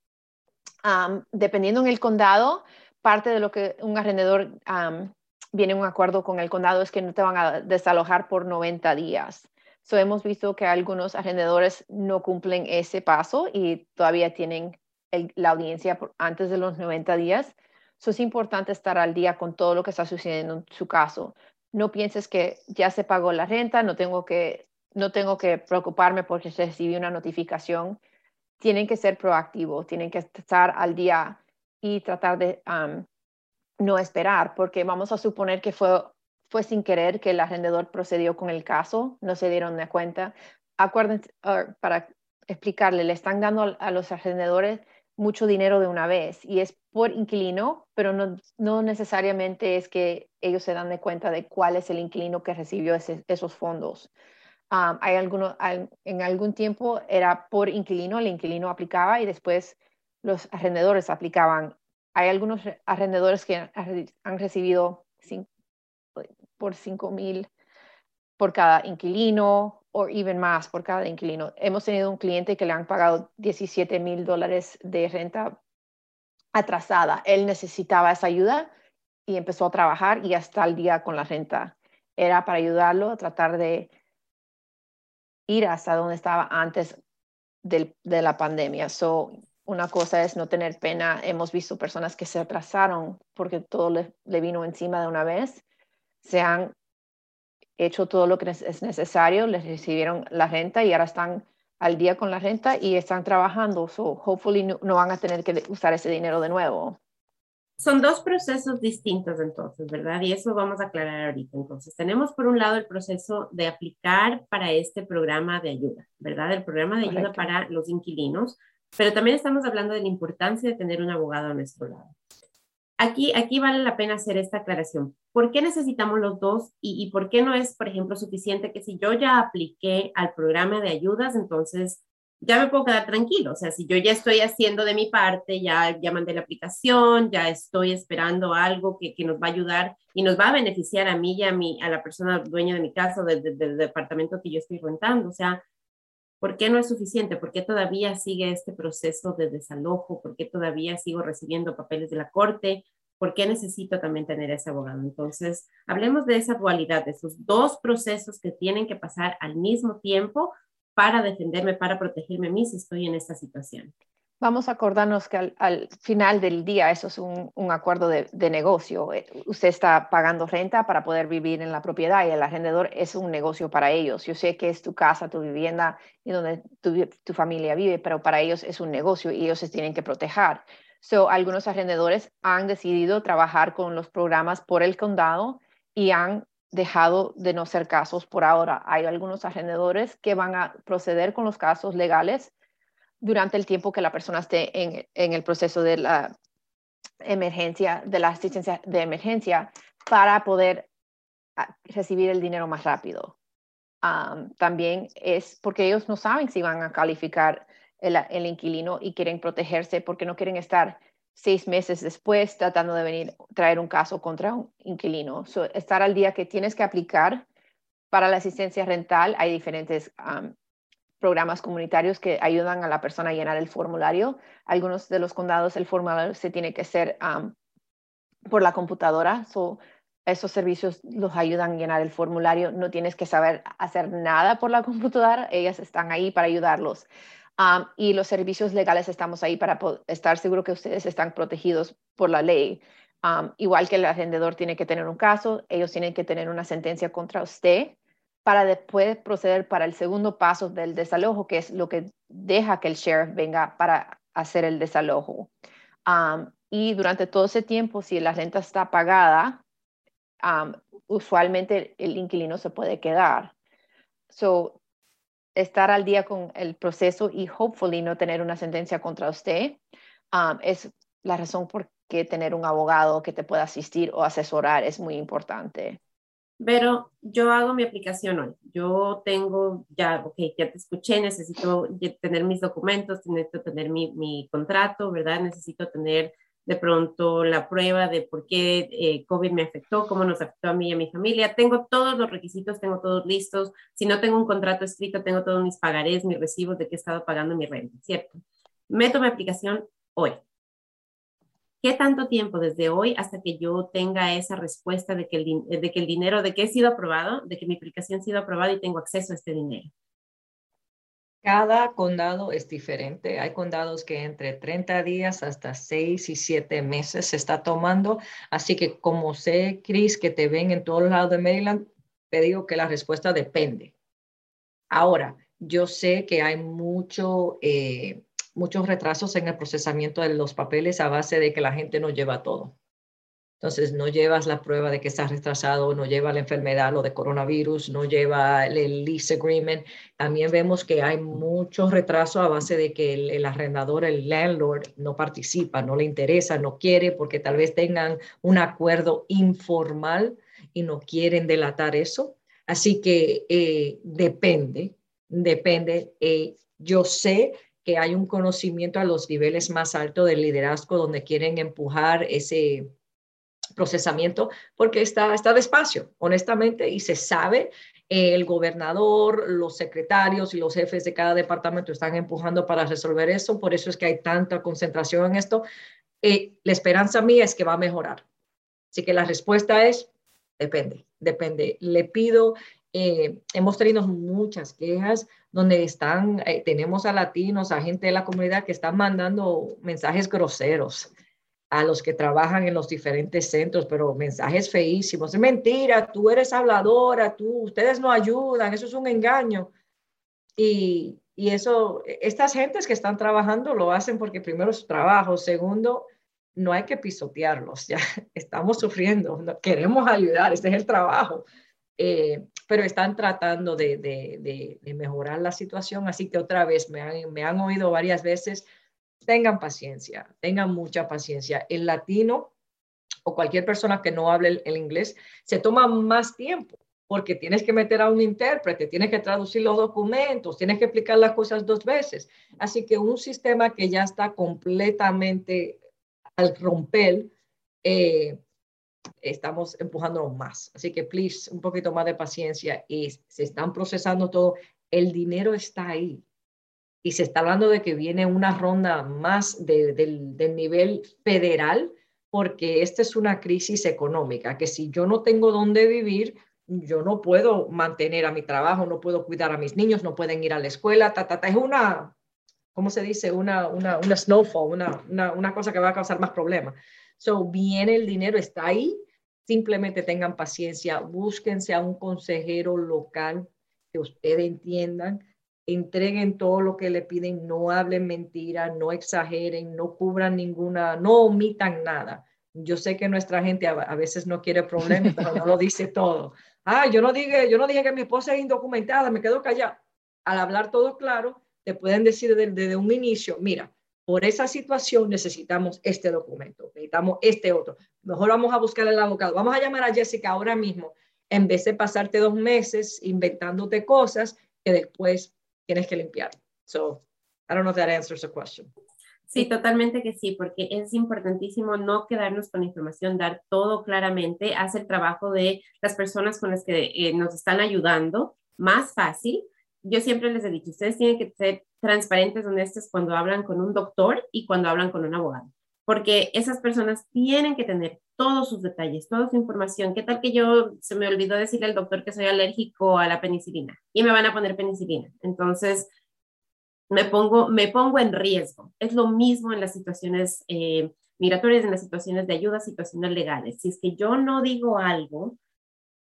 dependiendo en el condado, parte de lo que un arrendador viene a un acuerdo con el condado es que no te van a desalojar por 90 días. So, hemos visto que algunos arrendadores no cumplen ese paso y todavía tienen la audiencia antes de los 90 días. So, es importante estar al día con todo lo que está sucediendo en su caso. No pienses que ya se pagó la renta, no tengo que, no tengo que preocuparme porque recibí una notificación tienen que ser proactivos, tienen que estar al día y tratar de no esperar, porque vamos a suponer que fue, fue sin querer que el arrendador procedió con el caso, no se dieron de cuenta. Acuérdense, para explicarle, le están dando a los arrendadores mucho dinero de una vez y es por inquilino, pero no, no necesariamente es que ellos se dan de cuenta de cuál es el inquilino que recibió esos fondos hay algunos, en algún tiempo era por inquilino, el inquilino aplicaba y después los arrendadores aplicaban. Hay algunos arrendadores que han recibido por 5 mil por cada inquilino o even más por cada inquilino. Hemos tenido un cliente que le han pagado 17 mil dólares de renta atrasada. Él necesitaba esa ayuda y empezó a trabajar y hasta el día con la renta. Era para ayudarlo a tratar de ir hasta donde estaba antes de la pandemia. So, una cosa es no tener pena. Hemos visto personas que se atrasaron porque todo le, vino encima de una vez. Se han hecho todo lo que es necesario, les recibieron la renta y ahora están al día con la renta y están trabajando. So, hopefully no van a tener que usar ese dinero de nuevo. Son dos procesos distintos entonces, ¿verdad? Y eso vamos a aclarar ahorita. Entonces, tenemos por un lado el proceso de aplicar para este programa de ayuda, ¿verdad? El programa de ayuda para los inquilinos, pero también estamos hablando de la importancia de tener un abogado a nuestro lado. Aquí, aquí vale la pena hacer esta aclaración. ¿Por qué necesitamos los dos y, y por qué no es, por ejemplo, suficiente que si yo ya apliqué al programa de ayudas, entonces ya me puedo quedar tranquilo. O sea, si yo ya estoy haciendo de mi parte, ya, ya mandé la aplicación, ya estoy esperando algo que, que nos va a ayudar y nos va a beneficiar a mí y a, mí, a la persona dueña de mi casa, del departamento que yo estoy rentando. O sea, ¿por qué no es suficiente? ¿Por qué todavía sigue este proceso de desalojo? ¿Por qué todavía sigo recibiendo papeles de la corte? ¿Por qué necesito también tener ese abogado? Entonces, hablemos de esa dualidad, de esos dos procesos que tienen que pasar al mismo tiempo para defenderme, para protegerme a mí si estoy en esta situación. Vamos a acordarnos que al, final del día eso es un, acuerdo de, negocio. Eh, usted está pagando renta para poder vivir en la propiedad y el arrendador es un negocio para ellos. Yo sé que es tu casa, tu vivienda y donde tu, tu familia vive, pero para ellos es un negocio y ellos se tienen que proteger. So, algunos arrendadores han decidido trabajar con los programas por el condado y han dejado de no ser casos por ahora. Hay algunos arrendadores que van a proceder con los casos legales durante el tiempo que la persona esté en, el proceso de la emergencia, de la asistencia de emergencia, para poder ah, recibir el dinero más rápido. también es porque ellos no saben si van a calificar el, el, inquilino y quieren protegerse porque no quieren estar seis meses después tratando de venir traer un caso contra un inquilino. estar al día que tienes que aplicar para la asistencia rental, hay diferentes programas comunitarios que ayudan a la persona a llenar el formulario. Algunos de los condados el formulario se tiene que hacer por la computadora. esos servicios los ayudan a llenar el formulario. No tienes que saber hacer nada por la computadora. Ellas están ahí para ayudarlos y los servicios legales estamos ahí para estar seguro que ustedes están protegidos por la ley. igual que el arrendador tiene que tener un caso, ellos tienen que tener una sentencia contra usted para después proceder para el segundo paso del desalojo, que es lo que deja que el sheriff venga para hacer el desalojo. y durante todo ese tiempo, si la renta está pagada, usualmente el inquilino se puede quedar. So, estar al día con el proceso y hopefully no tener una sentencia contra usted um, es la razón por qué tener un abogado que te pueda asistir o asesorar es muy importante. Pero yo hago mi aplicación hoy. Yo tengo ya, ok, ya te escuché, necesito tener mis documentos, necesito tener mi, mi contrato, ¿verdad? Necesito tener de pronto la prueba de por qué eh, COVID me afectó, cómo nos afectó a mí y a mi familia. Tengo todos los requisitos, tengo todos listos. Si no tengo un contrato escrito, tengo todos mis pagarés, mis recibos de que he estado pagando mi renta, ¿cierto? Meto mi aplicación hoy. ¿Qué tanto tiempo desde hoy hasta que yo tenga esa respuesta de que el, de que el dinero, de que he sido aprobado, de que mi aplicación ha sido aprobada y tengo acceso a este dinero? Cada condado es diferente. Hay condados que entre 30 días hasta 6 y 7 meses se está tomando. Así que como sé, Chris, que te ven en todos lados de Maryland, te digo que la respuesta depende. Ahora, yo sé que hay mucho, eh, muchos retrasos en el procesamiento de los papeles a base de que la gente no lleva todo. Entonces, no llevas la prueba de que estás retrasado, no lleva la enfermedad, lo de coronavirus, no lleva el, lease agreement. También vemos que hay mucho retraso a base de que el, arrendador, el landlord, no participa, no le interesa, no quiere, porque tal vez tengan un acuerdo informal y no quieren delatar eso. Así que eh, depende, depende. Eh, yo sé que hay un conocimiento a los niveles más altos del liderazgo donde quieren empujar ese procesamiento porque está, está despacio, honestamente, y se sabe, el gobernador, los secretarios y los jefes de cada departamento están empujando para resolver eso, por eso es que hay tanta concentración en esto. Eh, la esperanza mía es que va a mejorar. Así que la respuesta es, depende, depende. Le pido, eh, hemos tenido muchas quejas donde están, eh, tenemos a latinos, a gente de la comunidad que están mandando mensajes groseros a los que trabajan en los diferentes centros, pero mensajes feísimos. Es mentira, tú eres habladora, tú, ustedes no ayudan, eso es un engaño. Y, y eso, estas gentes que están trabajando lo hacen porque primero es su trabajo, segundo, no hay que pisotearlos, ya estamos sufriendo, queremos ayudar, este es el trabajo. Eh, pero están tratando de, de, de, mejorar la situación, así que otra vez me han, me han oído varias veces, tengan paciencia, tengan mucha paciencia. El latino o cualquier persona que no hable el, inglés se toma más tiempo porque tienes que meter a un intérprete, tienes que traducir los documentos, tienes que explicar las cosas dos veces. Así que un sistema que ya está completamente al romper, eh, estamos empujando más. Así que, please, un poquito más de paciencia y se están procesando todo. El dinero está ahí y se está hablando de que viene una ronda más del, nivel federal, porque esta es una crisis económica, que si yo no tengo dónde vivir, yo no puedo mantener a mi trabajo, no puedo cuidar a mis niños, no pueden ir a la escuela, ta, ta, ta. es una, ¿cómo se dice? Una, una, una snowfall, una, una, una cosa que va a causar más problemas. So, viene el dinero, está ahí, simplemente tengan paciencia, búsquense a un consejero local que ustedes entiendan entreguen todo lo que le piden, no hablen mentiras, no exageren, no cubran ninguna, no omitan nada. Yo sé que nuestra gente a, veces no quiere problemas, pero no lo dice todo. Ah, yo no dije, yo no dije que mi esposa es indocumentada, me quedo callada. Al hablar todo claro, te pueden decir desde, un inicio, mira, por esa situación necesitamos este documento, necesitamos este otro. Mejor vamos a buscar al abogado. Vamos a llamar a Jessica ahora mismo, en vez de pasarte dos meses inventándote cosas que después tienes que limpiar. So, I don't know if that answers the question. Sí, totalmente que sí, porque es importantísimo no quedarnos con información, dar todo claramente, hacer el trabajo de las personas con las que eh, nos están ayudando más fácil. Yo siempre les he dicho, ustedes tienen que ser transparentes, honestos cuando hablan con un doctor y cuando hablan con un abogado, porque esas personas tienen que tener todos sus detalles, toda su información. ¿Qué tal que yo se me olvidó decirle al doctor que soy alérgico a la penicilina y me van a poner penicilina? Entonces, me pongo, me pongo en riesgo. Es lo mismo en las situaciones eh, migratorias, en las situaciones de ayuda, situaciones legales. Si es que yo no digo algo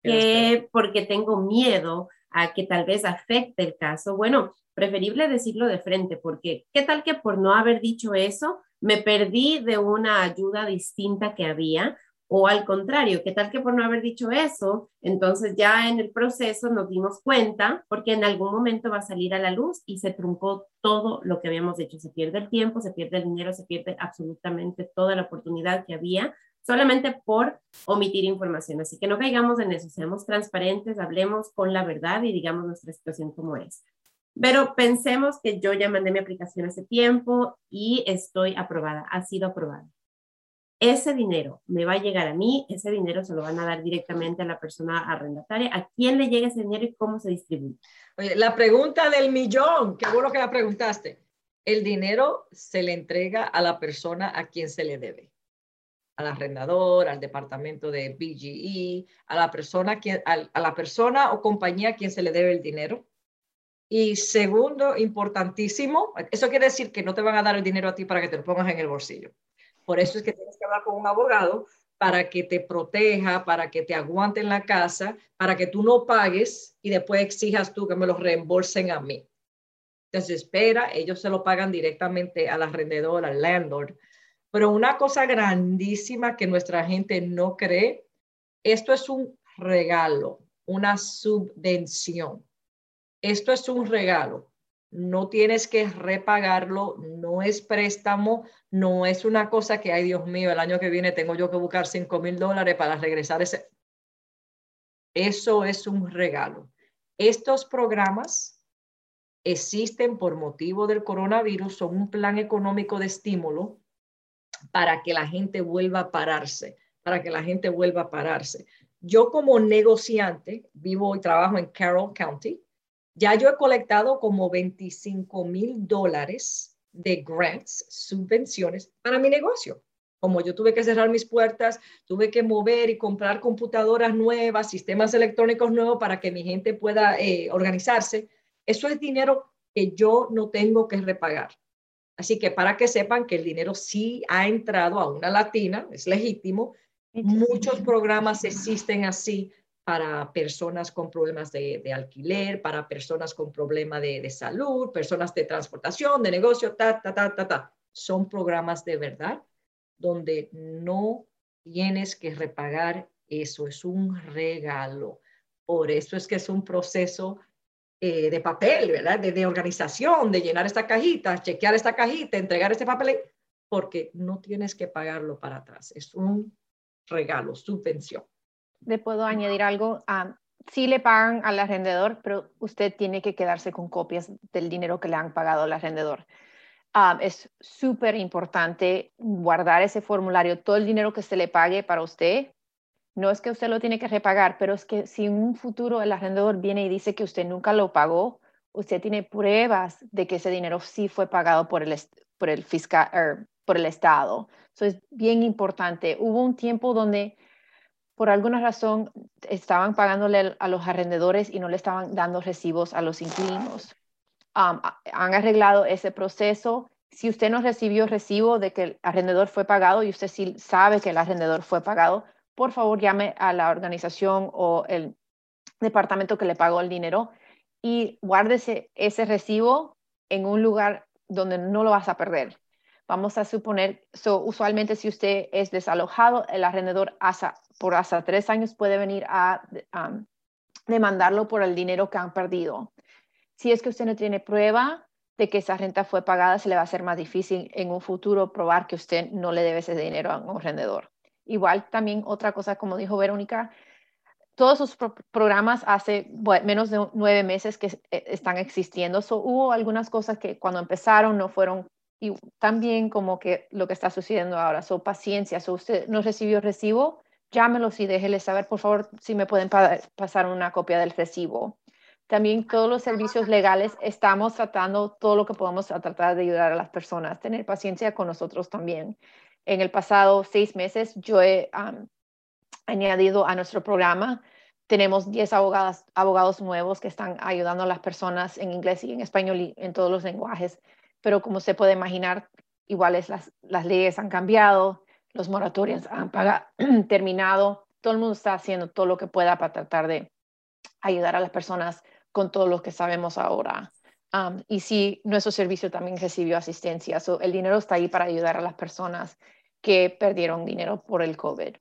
que porque tengo miedo a que tal vez afecte el caso, bueno, preferible decirlo de frente, porque qué tal que por no haber dicho eso, me perdí de una ayuda distinta que había o al contrario, ¿qué tal que por no haber dicho eso, entonces ya en el proceso nos dimos cuenta, porque en algún momento va a salir a la luz y se truncó todo lo que habíamos hecho. Se pierde el tiempo, se pierde el dinero, se pierde absolutamente toda la oportunidad que había solamente por omitir información. Así que no caigamos en eso, seamos transparentes, hablemos con la verdad y digamos nuestra situación como es. Pero pensemos que yo ya mandé mi aplicación hace tiempo y estoy aprobada, ha sido aprobada ese dinero me va a llegar a mí, ese dinero se lo van a dar directamente a la persona arrendataria. ¿A quién le llega ese dinero y cómo se distribuye? La pregunta del millón, qué bueno que la preguntaste. El dinero se le entrega a la persona a quien se le debe. Al arrendador, al departamento de BGE, a la persona, a la persona o compañía a quien se le debe el dinero. Y segundo, importantísimo, eso quiere decir que no te van a dar el dinero a ti para que te lo pongas en el bolsillo. Por eso es que tienes que hablar con un abogado para que te proteja, para que te aguante en la casa, para que tú no pagues y después exijas tú que me lo reembolsen a mí. Entonces, espera, ellos se lo pagan directamente al arrendador, al landlord. Pero una cosa grandísima que nuestra gente no cree, esto es un regalo, una subvención. Esto es un regalo no tienes que repagarlo, no es préstamo, no es una cosa que, ay Dios mío, el año que viene tengo yo que buscar 5 mil dólares para regresar ese. Eso es un regalo. Estos programas existen por motivo del coronavirus, son un plan económico de estímulo para que la gente vuelva a pararse, para que la gente vuelva a pararse. Yo como negociante vivo y trabajo en Carroll County, ya yo he colectado como 25 mil dólares de grants, subvenciones para mi negocio. Como yo tuve que cerrar mis puertas, tuve que mover y comprar computadoras nuevas, sistemas electrónicos nuevos para que mi gente pueda eh, organizarse. Eso es dinero que yo no tengo que repagar. Así que para que sepan que el dinero sí ha entrado a una latina, es legítimo. Muchos programas existen así para personas con problemas de, alquiler, para personas con problemas de, salud, personas de transportación, de negocio, ta, ta, ta, ta, ta. Son programas de verdad donde no tienes que repagar eso, es un regalo. Por eso es que es un proceso eh, de papel, ¿verdad? De, organización, de llenar esta cajita, chequear esta cajita, entregar este papel, porque no tienes que pagarlo para atrás. Es un regalo, subvención le puedo añadir algo. Ah, sí le pagan al arrendador, pero usted tiene que quedarse con copias del dinero que le han pagado al arrendador. Ah, es súper importante guardar ese formulario, todo el dinero que se le pague para usted. No es que usted lo tiene que repagar, pero es que si en un futuro el arrendador viene y dice que usted nunca lo pagó, usted tiene pruebas de que ese dinero sí fue pagado por el, por el fiscal, er, por el Estado. Eso es bien importante. Hubo un tiempo donde por alguna razón estaban pagándole a los arrendadores y no le estaban dando recibos a los inquilinos. han arreglado ese proceso. Si usted no recibió recibo de que el arrendador fue pagado y usted sí sabe que el arrendador fue pagado, por favor llame a la organización o el departamento que le pagó el dinero y guárdese ese recibo en un lugar donde no lo vas a perder. Vamos a suponer, usualmente si usted es desalojado, el arrendador por hasta tres años puede venir a demandarlo por el dinero que han perdido. Si es que usted no tiene prueba de que esa renta fue pagada, se le va a hacer más difícil en un futuro probar que usted no le debe ese dinero a un arrendador. Igual también otra cosa, como dijo Verónica, todos sus programas hace menos de nueve meses que eh, están existiendo. hubo algunas cosas que cuando empezaron no fueron y también como que lo que está sucediendo ahora, so paciencia, so usted no recibió recibo, llámelos y déjeles saber, por favor, si me pueden pasar una copia del recibo. También todos los servicios legales estamos tratando todo lo que podamos a tratar de ayudar a las personas, tener paciencia con nosotros también. En el pasado seis meses yo he añadido a nuestro programa, tenemos 10 abogados, abogados nuevos que están ayudando a las personas en inglés y en español y en todos los lenguajes, pero como se puede imaginar, iguales las, las leyes han cambiado, los moratorios han terminado, todo el mundo está haciendo todo lo que pueda para tratar de ayudar a las personas con todo lo que sabemos ahora. y sí, nuestro servicio también recibió asistencia. el dinero está ahí para ayudar a las personas que perdieron dinero por el COVID.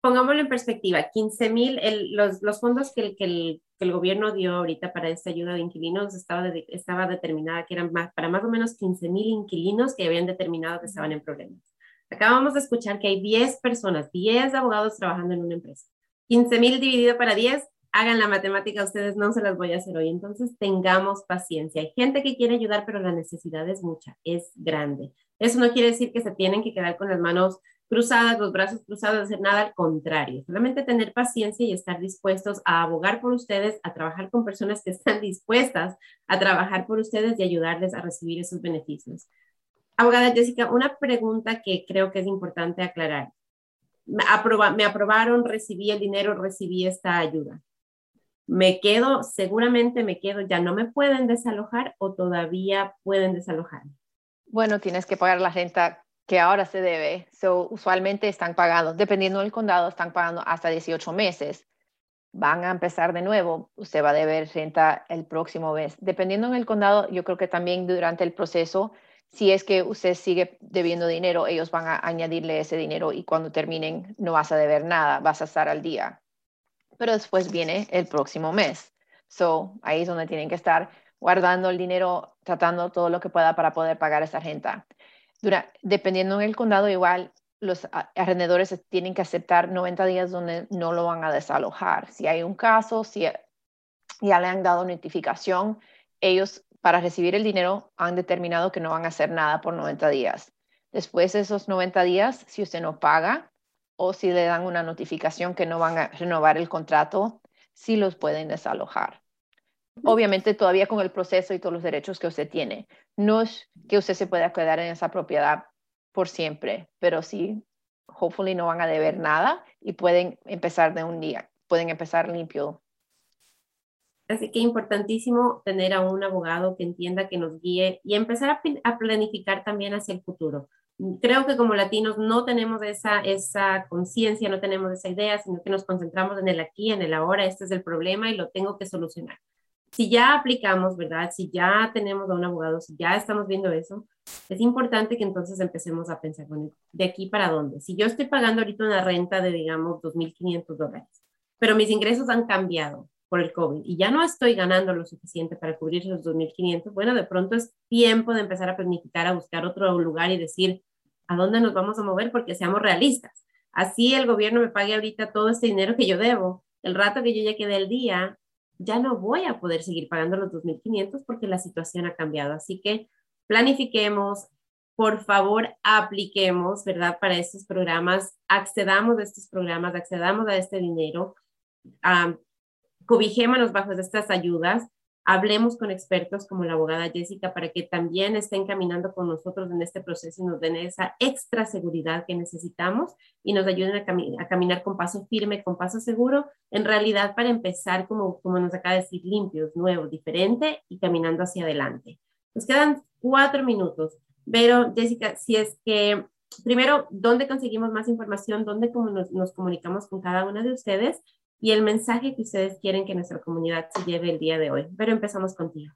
Pongámoslo en perspectiva, 15 mil, los, los, fondos que el, que, el, gobierno dio ahorita para esta ayuda de inquilinos estaba, estaba determinada que eran más, para más o menos 15 mil inquilinos que habían determinado que estaban en problemas. Acabamos de escuchar que hay 10 personas, 10 abogados trabajando en una empresa. 15 mil dividido para 10 hagan la matemática, ustedes no se las voy a hacer hoy. Entonces, tengamos paciencia. Hay gente que quiere ayudar, pero la necesidad es mucha, es grande. Eso no quiere decir que se tienen que quedar con las manos cruzadas, los brazos cruzados, hacer nada al contrario. Solamente tener paciencia y estar dispuestos a abogar por ustedes, a trabajar con personas que están dispuestas a trabajar por ustedes y ayudarles a recibir esos beneficios. Abogada Jessica, una pregunta que creo que es importante aclarar. Me, aprobaron, recibí el dinero, recibí esta ayuda me quedo, seguramente me quedo, ya no me pueden desalojar o todavía pueden desalojar. Bueno, tienes que pagar la renta que ahora se debe. So, usualmente están pagando, dependiendo del condado, están pagando hasta 18 meses. Van a empezar de nuevo, usted va a deber renta el próximo mes. Dependiendo del condado, yo creo que también durante el proceso, si es que usted sigue debiendo dinero, ellos van a añadirle ese dinero y cuando terminen no vas a deber nada, vas a estar al día pero después viene el próximo mes. So, ahí es donde tienen que estar guardando el dinero, tratando todo lo que pueda para poder pagar esa renta. dependiendo del condado, igual los arrendadores tienen que aceptar 90 días donde no lo van a desalojar. Si hay un caso, si ya le han dado notificación, ellos para recibir el dinero han determinado que no van a hacer nada por 90 días. Después de esos 90 días, si usted no paga, o si le dan una notificación que no van a renovar el contrato, sí los pueden desalojar. Obviamente todavía con el proceso y todos los derechos que usted tiene. No es que usted se pueda quedar en esa propiedad por siempre, pero sí, hopefully no van a deber nada y pueden empezar de un día, pueden empezar limpio. Así que importantísimo tener a un abogado que entienda, que nos guíe y empezar a, a planificar también hacia el futuro creo que como latinos no tenemos esa, esa conciencia, no tenemos esa idea, sino que nos concentramos en el aquí, en el ahora, este es el problema y lo tengo que solucionar. Si ya aplicamos, ¿verdad? Si ya tenemos a un abogado, si ya estamos viendo eso, es importante que entonces empecemos a pensar, bueno, ¿de aquí para dónde? Si yo estoy pagando ahorita una renta de, digamos, 2.500 dólares, pero mis ingresos han cambiado por el COVID y ya no estoy ganando lo suficiente para cubrir esos 2.500, bueno, de pronto es tiempo de empezar a planificar, a buscar otro lugar y decir, a dónde nos vamos a mover porque seamos realistas. Así el gobierno me pague ahorita todo este dinero que yo debo, el rato que yo ya quede el día, ya no voy a poder seguir pagando los 2.500 porque la situación ha cambiado. Así que planifiquemos, por favor, apliquemos, ¿verdad? Para estos programas, accedamos a estos programas, accedamos a este dinero, cobijémonos bajo estas ayudas hablemos con expertos como la abogada Jessica para que también estén caminando con nosotros en este proceso y nos den esa extra seguridad que necesitamos y nos ayuden a, caminar con paso firme, con paso seguro, en realidad para empezar, como, como nos acaba de decir, limpios, nuevos, diferente y caminando hacia adelante. Nos quedan cuatro minutos, pero Jessica, si es que primero, ¿dónde conseguimos más información? ¿Dónde nos, nos comunicamos con cada una de ustedes? Y el mensaje que ustedes quieren que nuestra comunidad se lleve el día de hoy. Pero empezamos contigo.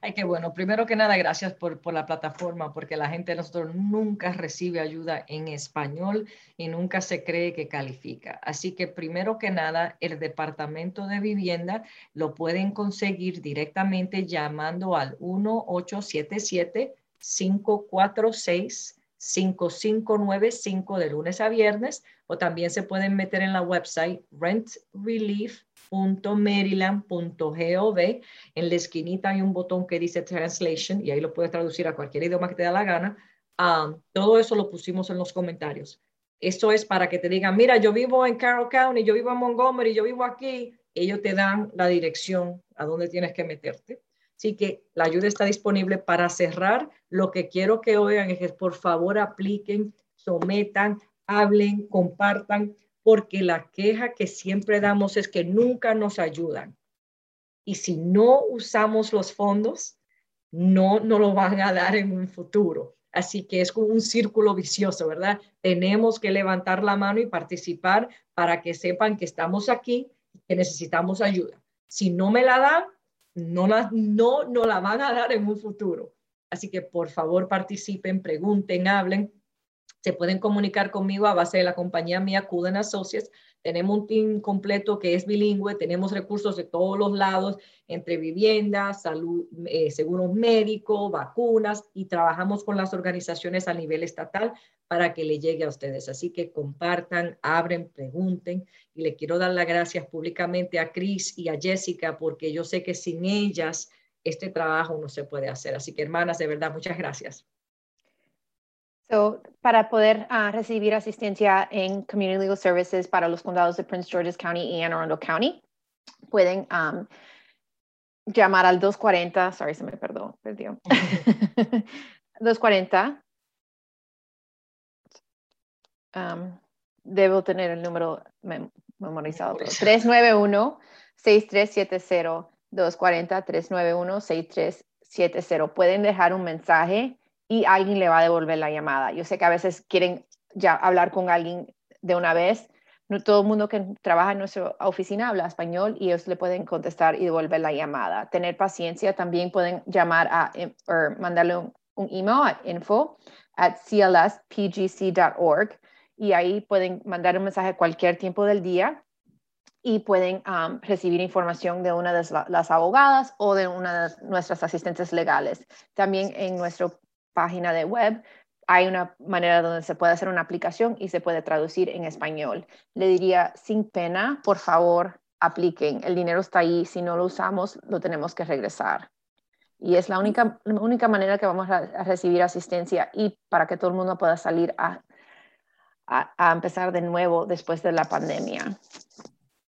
Ay, qué bueno. Primero que nada, gracias por, por, la plataforma, porque la gente de nosotros nunca recibe ayuda en español y nunca se cree que califica. Así que primero que nada, el Departamento de Vivienda lo pueden conseguir directamente llamando al 1877 546 5595 de lunes a viernes o también se pueden meter en la website rentrelief.gov www.maryland.gov. En la esquinita hay un botón que dice Translation y ahí lo puedes traducir a cualquier idioma que te da la gana. Um, todo eso lo pusimos en los comentarios. Esto es para que te digan, mira, yo vivo en Carroll County, yo vivo en Montgomery, yo vivo aquí. Ellos te dan la dirección a dónde tienes que meterte. Así que la ayuda está disponible para cerrar. Lo que quiero que oigan es que por favor apliquen, sometan, hablen, compartan porque la queja que siempre damos es que nunca nos ayudan. Y si no usamos los fondos, no nos lo van a dar en un futuro. Así que es como un círculo vicioso, ¿verdad? Tenemos que levantar la mano y participar para que sepan que estamos aquí que necesitamos ayuda. Si no me la dan, no, la, no, no la van a dar en un futuro. Así que por favor participen, pregunten, hablen se pueden comunicar conmigo a base de la compañía mía, Cuden Associates. Tenemos un team completo que es bilingüe, tenemos recursos de todos los lados, entre viviendas, salud, eh, seguros médicos, vacunas, y trabajamos con las organizaciones a nivel estatal para que le llegue a ustedes. Así que compartan, abren, pregunten. Y le quiero dar las gracias públicamente a Cris y a Jessica, porque yo sé que sin ellas este trabajo no se puede hacer. Así que, hermanas, de verdad, muchas gracias. So, para poder uh, recibir asistencia en Community Legal Services para los condados de Prince George's County y Anne Arundel County, pueden um, llamar al 240, sorry, se me perdó, perdió. 240. Um, debo tener el número mem memorizado. 391-6370. 240-391-6370. Pueden dejar un mensaje y alguien le va a devolver la llamada. Yo sé que a veces quieren ya hablar con alguien de una vez. No todo el mundo que trabaja en nuestra oficina habla español y ellos le pueden contestar y devolver la llamada. Tener paciencia, también pueden llamar a em, o mandarle un, email a info at clspgc.org y ahí pueden mandar un mensaje cualquier tiempo del día y pueden um, recibir información de una de las abogadas o de una de nuestras asistentes legales. También en nuestro página de web, hay una manera donde se puede hacer una aplicación y se puede traducir en español. Le diría, sin pena, por favor, apliquen. El dinero está ahí. Si no lo usamos, lo tenemos que regresar. Y es la única, la única manera que vamos a, recibir asistencia y para que todo el mundo pueda salir a, a, a empezar de nuevo después de la pandemia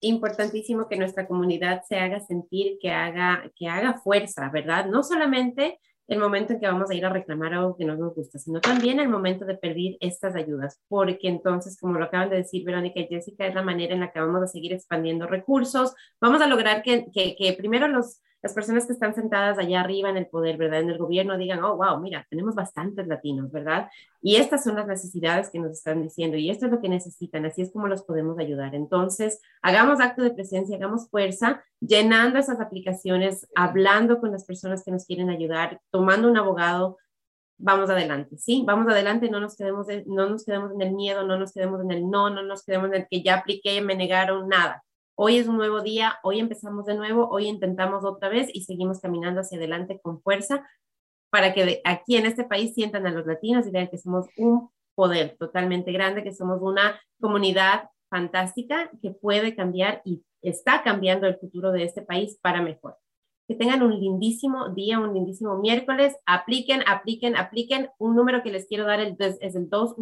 importantísimo que nuestra comunidad se haga sentir, que haga, que haga fuerza, ¿verdad? No solamente el momento en que vamos a ir a reclamar algo que no nos gusta, sino también el momento de pedir estas ayudas, porque entonces, como lo acaban de decir Verónica y Jessica, es la manera en la que vamos a seguir expandiendo recursos, vamos a lograr que, primero los las personas que están sentadas allá arriba en el poder, ¿verdad? En el gobierno digan, oh, wow, mira, tenemos bastantes latinos, ¿verdad? Y estas son las necesidades que nos están diciendo y esto es lo que necesitan, así es como los podemos ayudar. Entonces, hagamos acto de presencia, hagamos fuerza, llenando esas aplicaciones, hablando con las personas que nos quieren ayudar, tomando un abogado, vamos adelante, ¿sí? Vamos adelante, no nos quedemos, no nos quedemos en el miedo, no nos quedemos en el no, no nos quedemos en el que ya apliqué, me negaron, nada Hoy es un nuevo día, hoy empezamos de nuevo, hoy intentamos otra vez y seguimos caminando hacia adelante con fuerza para que aquí en este país sientan a los latinos y vean que somos un poder totalmente grande, que somos una comunidad fantástica que puede cambiar y está cambiando el futuro de este país para mejor. Que tengan un lindísimo día, un lindísimo miércoles. Apliquen, apliquen, apliquen. Un número que les quiero dar es el 211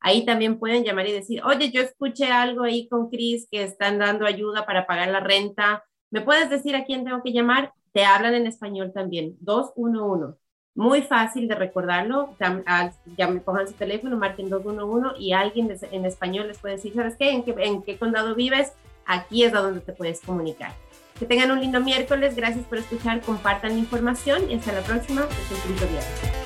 Ahí también pueden llamar y decir, oye, yo escuché algo ahí con Cris que están dando ayuda para pagar la renta. ¿Me puedes decir a quién tengo que llamar? Te hablan en español también, 211. Muy fácil de recordarlo. Ya me pongan su teléfono, marquen 211 y alguien en español les puede decir, ¿sabes qué? ¿En qué, condado vives? Aquí es a donde te puedes comunicar. Que tengan un lindo miércoles. Gracias por escuchar. Compartan la información y hasta la próxima. un lindo día.